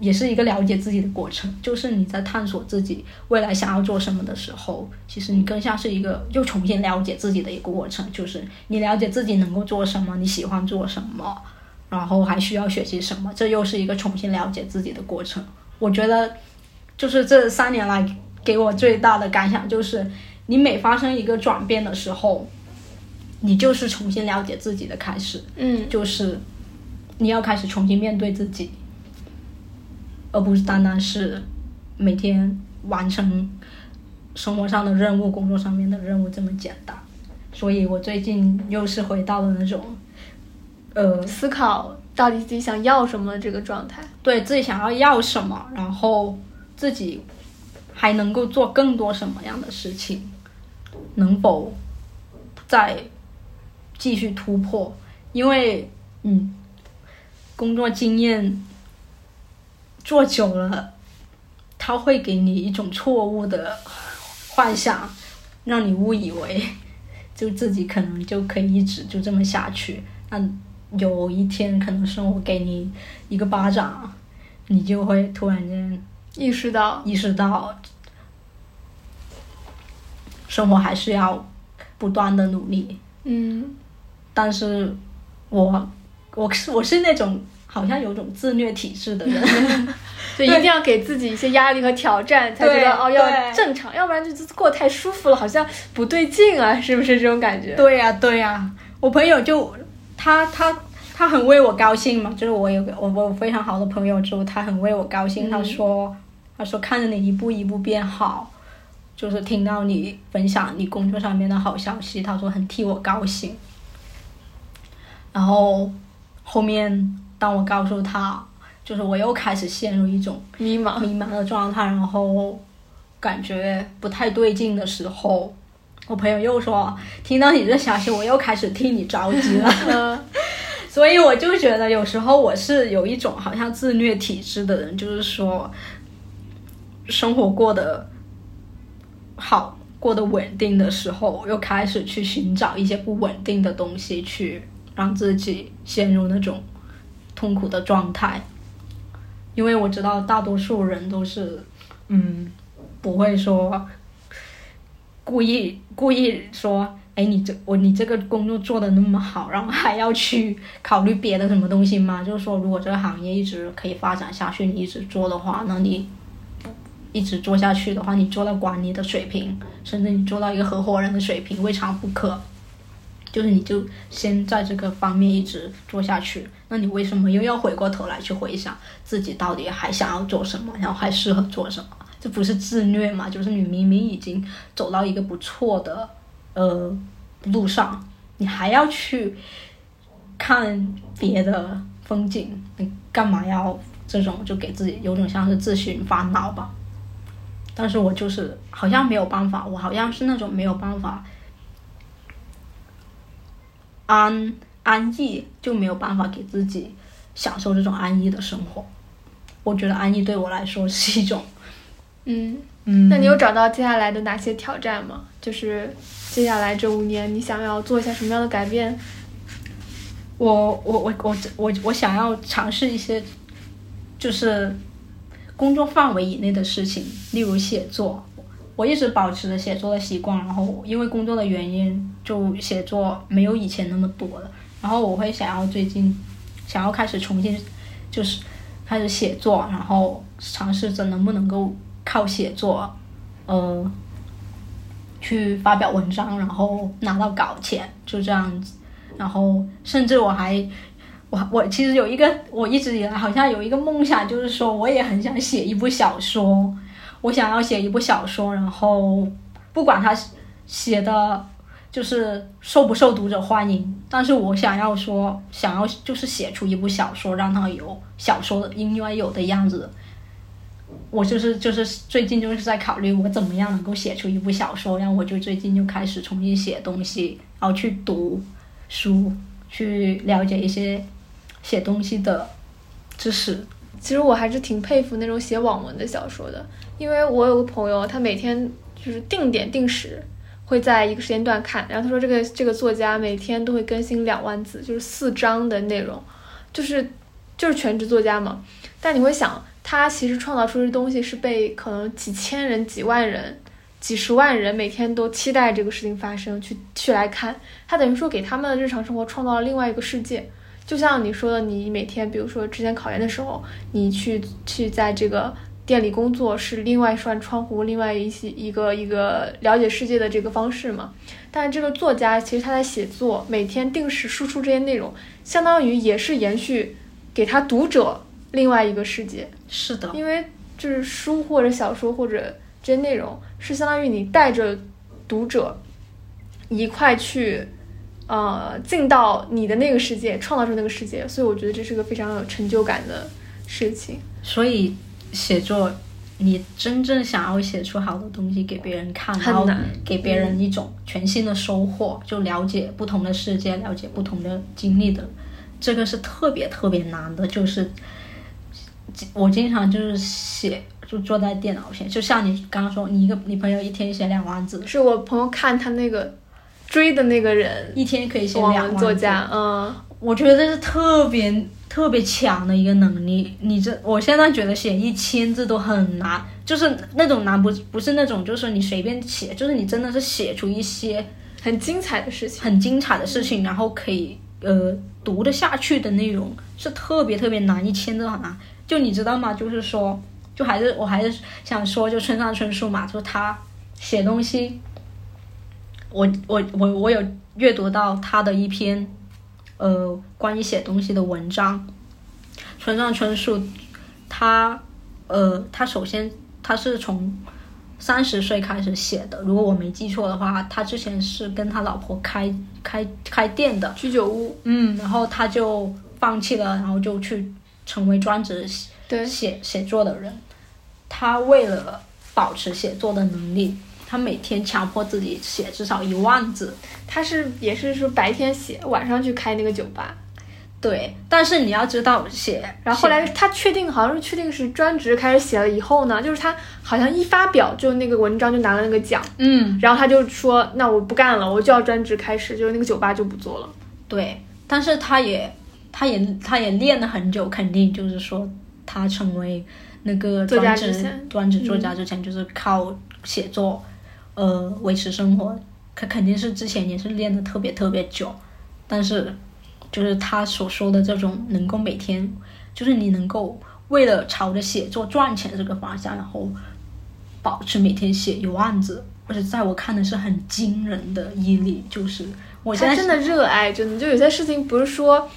也是一个了解自己的过程，就是你在探索自己未来想要做什么的时候，其实你更像是一个又重新了解自己的一个过程，就是你了解自己能够做什么，你喜欢做什么，然后还需要学习什么，这又是一个重新了解自己的过程。我觉得，就是这三年来给我最大的感想就是，你每发生一个转变的时候，你就是重新了解自己的开始，嗯，就是你要开始重新面对自己。而不是单单是每天完成生活上的任务、工作上面的任务这么简单，所以我最近又是回到了那种，呃，思考到底自己想要什么的这个状态。对自己想要要什么，然后自己还能够做更多什么样的事情，能否再继续突破？因为嗯，工作经验做久了，他会给你一种错误的幻想，让你误以为就自己可能就可以一直就这么下去。那有一天可能生活给你一个巴掌，你就会突然间意识到，意识到，生活还是要不断的努力。嗯但是我我是我是那种好像有种自虐体质的人，就一定要给自己一些压力和挑战，才觉得哦要正常，要不然就过得太舒服了，好像不对劲啊，是不是这种感觉？对呀、对呀、我朋友就他他他很为我高兴嘛，就是我有个我我非常好的朋友，之后他很为我高兴，嗯他说他说看着你一步一步变好，就是听到你分享你工作上面的好消息，他说很替我高兴。然后后面当我告诉他，就是我又开始陷入一种迷茫，迷茫的状态，然后感觉不太对劲的时候，我朋友又说，听到你这消息，我又开始替你着急了。嗯 所以我就觉得有时候我是有一种好像自虐体质的人，就是说生活过得好、过得稳定的时候，又开始去寻找一些不稳定的东西，去让自己陷入那种痛苦的状态。因为我知道大多数人都是，嗯，不会说故意故意说，哎，你这我你这个工作做的那么好，然后还要去考虑别的什么东西吗？就是说，如果这个行业一直可以发展下去，你一直做的话，那你一直做下去的话，你做到管理的水平，甚至你做到一个合伙人的水平，未尝不可。就是你就先在这个方面一直做下去，那你为什么又要回过头来去回想自己到底还想要做什么，然后还适合做什么？这不是自虐吗？就是你明明已经走到一个不错的呃路上，你还要去看别的风景，你干嘛要这种就给自己有种像是自寻烦恼吧？但是我就是好像没有办法，我好像是那种没有办法安安逸，就没有办法给自己享受这种安逸的生活。我觉得安逸对我来说是一种，嗯，嗯，那你有找到接下来的哪些挑战吗？就是接下来这五年，你想要做一下什么样的改变？我我我我我我想要尝试一些，就是工作范围以内的事情，例如写作。我一直保持着写作的习惯，然后因为工作的原因，就写作没有以前那么多了。然后我会想要最近想要开始重新，就是开始写作，然后尝试着能不能够靠写作，呃，去发表文章，然后拿到稿钱，就这样子。然后甚至我还，我我其实有一个，我一直以来好像有一个梦想，就是说我也很想写一部小说，我想要写一部小说，然后不管它写的就是受不受读者欢迎，但是我想要说，想要就是写出一部小说，让它有小说应该有的样子。我就是就是最近就是在考虑我怎么样能够写出一部小说，然后我就最近就开始重新写东西，然后去读书，去了解一些写东西的知识。其实我还是挺佩服那种写网文的小说的，因为我有个朋友，他每天就是定点定时会在一个时间段看，然后他说这个这个作家每天都会更新两万字，就是四章的内容，就是就是全职作家嘛。但你会想，他其实创造出的东西是被可能几千人、几万人、几十万人每天都期待这个事情发生，去去来看，他等于说给他们的日常生活创造了另外一个世界。就像你说的，你每天，比如说之前考研的时候，你去去在这个店里工作是另外一扇窗户，另外一些一个一个了解世界的这个方式嘛。但这个作家其实他在写作，每天定时输出这些内容，相当于也是延续给他读者另外一个世界。是的，因为就是书或者小说或者这些内容，是相当于你带着读者一块去呃进到你的那个世界，创造出那个世界，所以我觉得这是个非常有成就感的事情。所以写作，你真正想要写出好的东西给别人看，然后给别人一种全新的收获，就了解不同的世界，了解不同的经历的，这个是特别特别难的。就是我经常就是写，就坐在电脑前，就像你刚刚说，你一个你朋友一天写两万字，是我朋友看他那个追的那个人，一天可以写两万字。作家，嗯，我觉得这是特别特别强的一个能力。你这，我现在觉得写一千字都很难，就是那种难不不是那种就是你随便写，就是你真的是写出一些很精彩的事情。很精彩的事情，然后可以呃读得下去的内容，是特别特别难，一千字很难。就你知道吗？就是说，就还是我还是想说，就村上春树嘛，就他写东西，我我我我有阅读到他的一篇呃关于写东西的文章。村上春树，他呃他首先他是从三十岁开始写的，如果我没记错的话，他之前是跟他老婆开开开店的，居酒屋，嗯，然后他就放弃了，然后就去成为专职写，写写作的人。他为了保持写作的能力，他每天强迫自己写至少一万字。他是也是说白天写，晚上去开那个酒吧。对，但是你要知道写，然后后来他确定好像是确定是专职开始写了以后呢，就是他好像一发表就那个文章就拿了那个奖，嗯，然后他就说那我不干了，我就要专职开始，就是那个酒吧就不做了。对，但是他也，他也，他也练了很久，肯定就是说他成为那个作家专职之前专职作家之前，就是靠写作，呃，维持生活。他肯定是之前也是练的特别特别久，但是就是他所说的这种能够每天，就是你能够为了朝着写作赚钱这个方向，然后保持每天写一万字，而且在我看的是很惊人的毅力，就是我现在他真的热爱，真的就有些事情不是说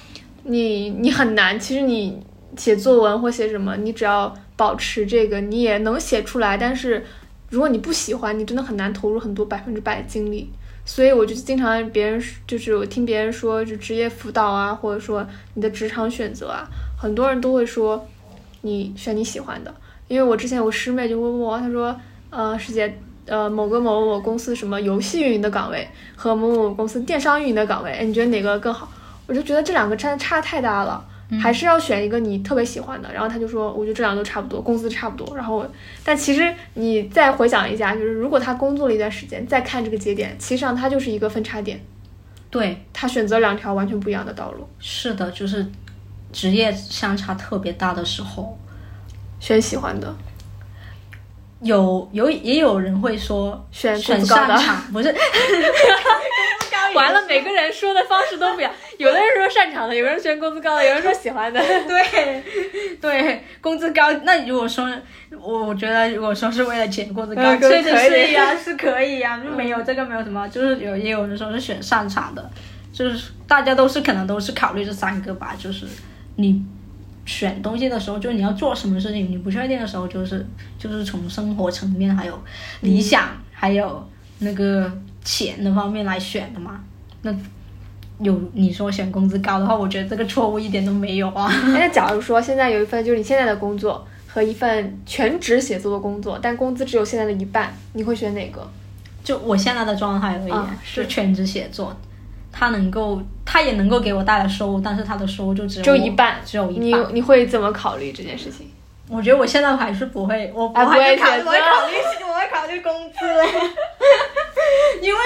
你你很难，其实你写作文或写什么，你只要保持这个，你也能写出来。但是如果你不喜欢，你真的很难投入很多百分之百的精力。所以我就经常别人就是我听别人说，就职业辅导啊，或者说你的职场选择啊，很多人都会说你选你喜欢的。因为我之前有个师妹就问我，她说，呃，师姐，呃，某个某某公司什么游戏运营的岗位和某某公司电商运营的岗位，哎，你觉得哪个更好？我就觉得这两个真的差太大了，还是要选一个你特别喜欢的。然后他就说，我觉得这两个都差不多，工资差不多。然后，但其实你再回想一下，就是如果他工作了一段时间，再看这个节点，其实上他就是一个分叉点，对，他选择两条完全不一样的道路，是的，就是职业相差特别大的时候，选喜欢的，有有也有人会说选工选资高的。擅长，不是 完了，每个人说的方式都不一样，有的人说擅长的，有人选工资高的，有人说喜欢的。对对，工资高。那如果说，我我觉得如果说是为了钱，工资高，嗯确实是呀，是可以呀，就没有这个没有什么，就是有也有人说是选擅长的，就是大家都是可能都是考虑这三个吧，就是你选东西的时候，就是你要做什么事情，你不确定的时候，就是就是从生活层面还有理想，还有那个钱的方面来选的嘛。那有你说选工资高的话，我觉得这个错误一点都没有啊。哎那假如说现在有一份就是你现在的工作和一份全职写作的工作，但工资只有现在的一半，你会选哪个？就我现在的状态而言，是全职写作，它能够，他也能够给我带来收入，但是他的收入就只有就一半，只有一你半。你会怎么考虑这件事情？我觉得我现在还是不会，我不会考虑，我会考虑，我会考虑工资，因为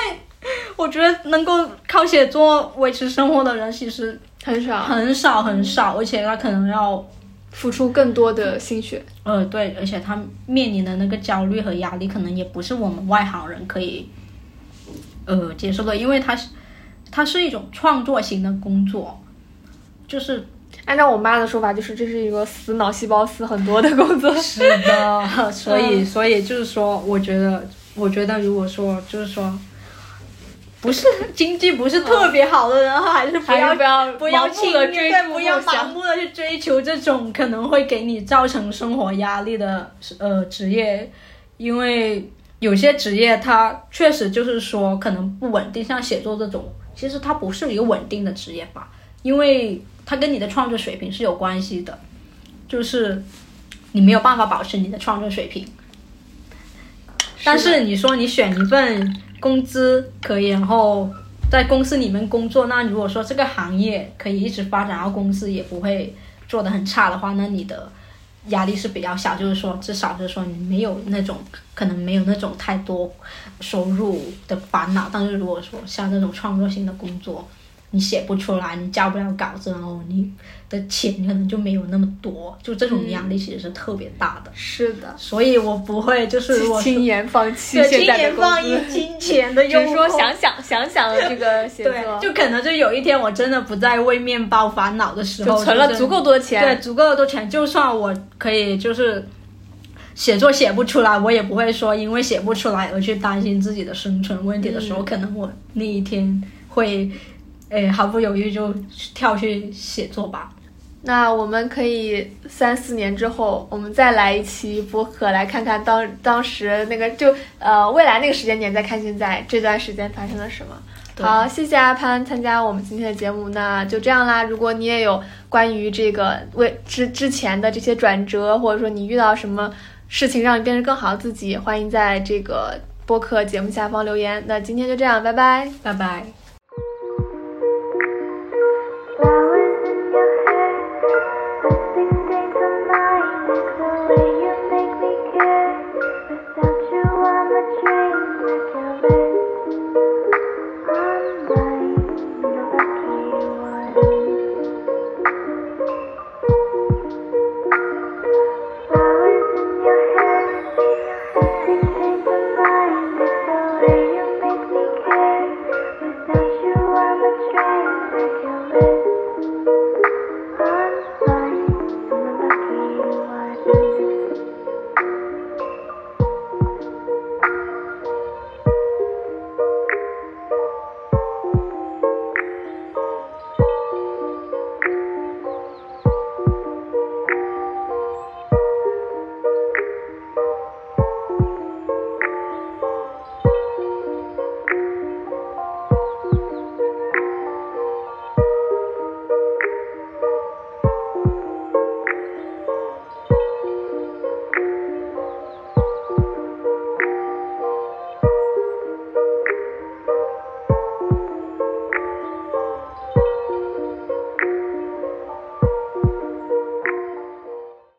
我觉得能够靠写作维持生活的人其实很少，很少很少，而且他可能要付出更多的心血。呃，对，而且他面临的那个焦虑和压力，可能也不是我们外行人可以呃接受的，因为他是它是一种创作型的工作，就是按照我妈的说法，就是这是一个死脑细胞死很多的工作。是的，所以所以就是说，我觉得我觉得如果说就是说。不是经济不是特别好的人，还是不要是不要不要盲目地轻易追逐对不要盲目的去追求这种可能会给你造成生活压力的呃职业，因为有些职业它确实就是说可能不稳定，像写作这种其实它不是一个稳定的职业吧，因为它跟你的创作水平是有关系的，就是你没有办法保持你的创作水平。但是你说你选一份工资可以，然后在公司里面工作，那如果说这个行业可以一直发展，然后公司也不会做得很差的话，那你的压力是比较小，就是说至少就是说你没有那种可能没有那种太多收入的烦恼。但是如果说像那种创作性的工作，你写不出来，你交不了稿子，然后你的钱可能就没有那么多，就这种压力其实是特别大的。是的，所以我不会就是我轻言放弃对轻言放弃金钱的 诱惑。想想想想这个写对，作，就可能就有一天我真的不再为面包烦恼的时候，就存了足够多钱，对足够多钱，就算我可以就是写作写不出来，我也不会说因为写不出来而去担心自己的生存问题的时候，嗯可能我那一天会，诶毫不犹豫就跳去写作吧。那我们可以三四年之后，我们再来一期播客，来看看当当时那个就呃未来那个时间点，再看现在这段时间发生了什么。好，谢谢阿潘参加我们今天的节目，那就这样啦。如果你也有关于这个为之之前的这些转折，或者说你遇到什么事情让你变成更好的自己，欢迎在这个播客节目下方留言。那今天就这样，拜拜。拜拜。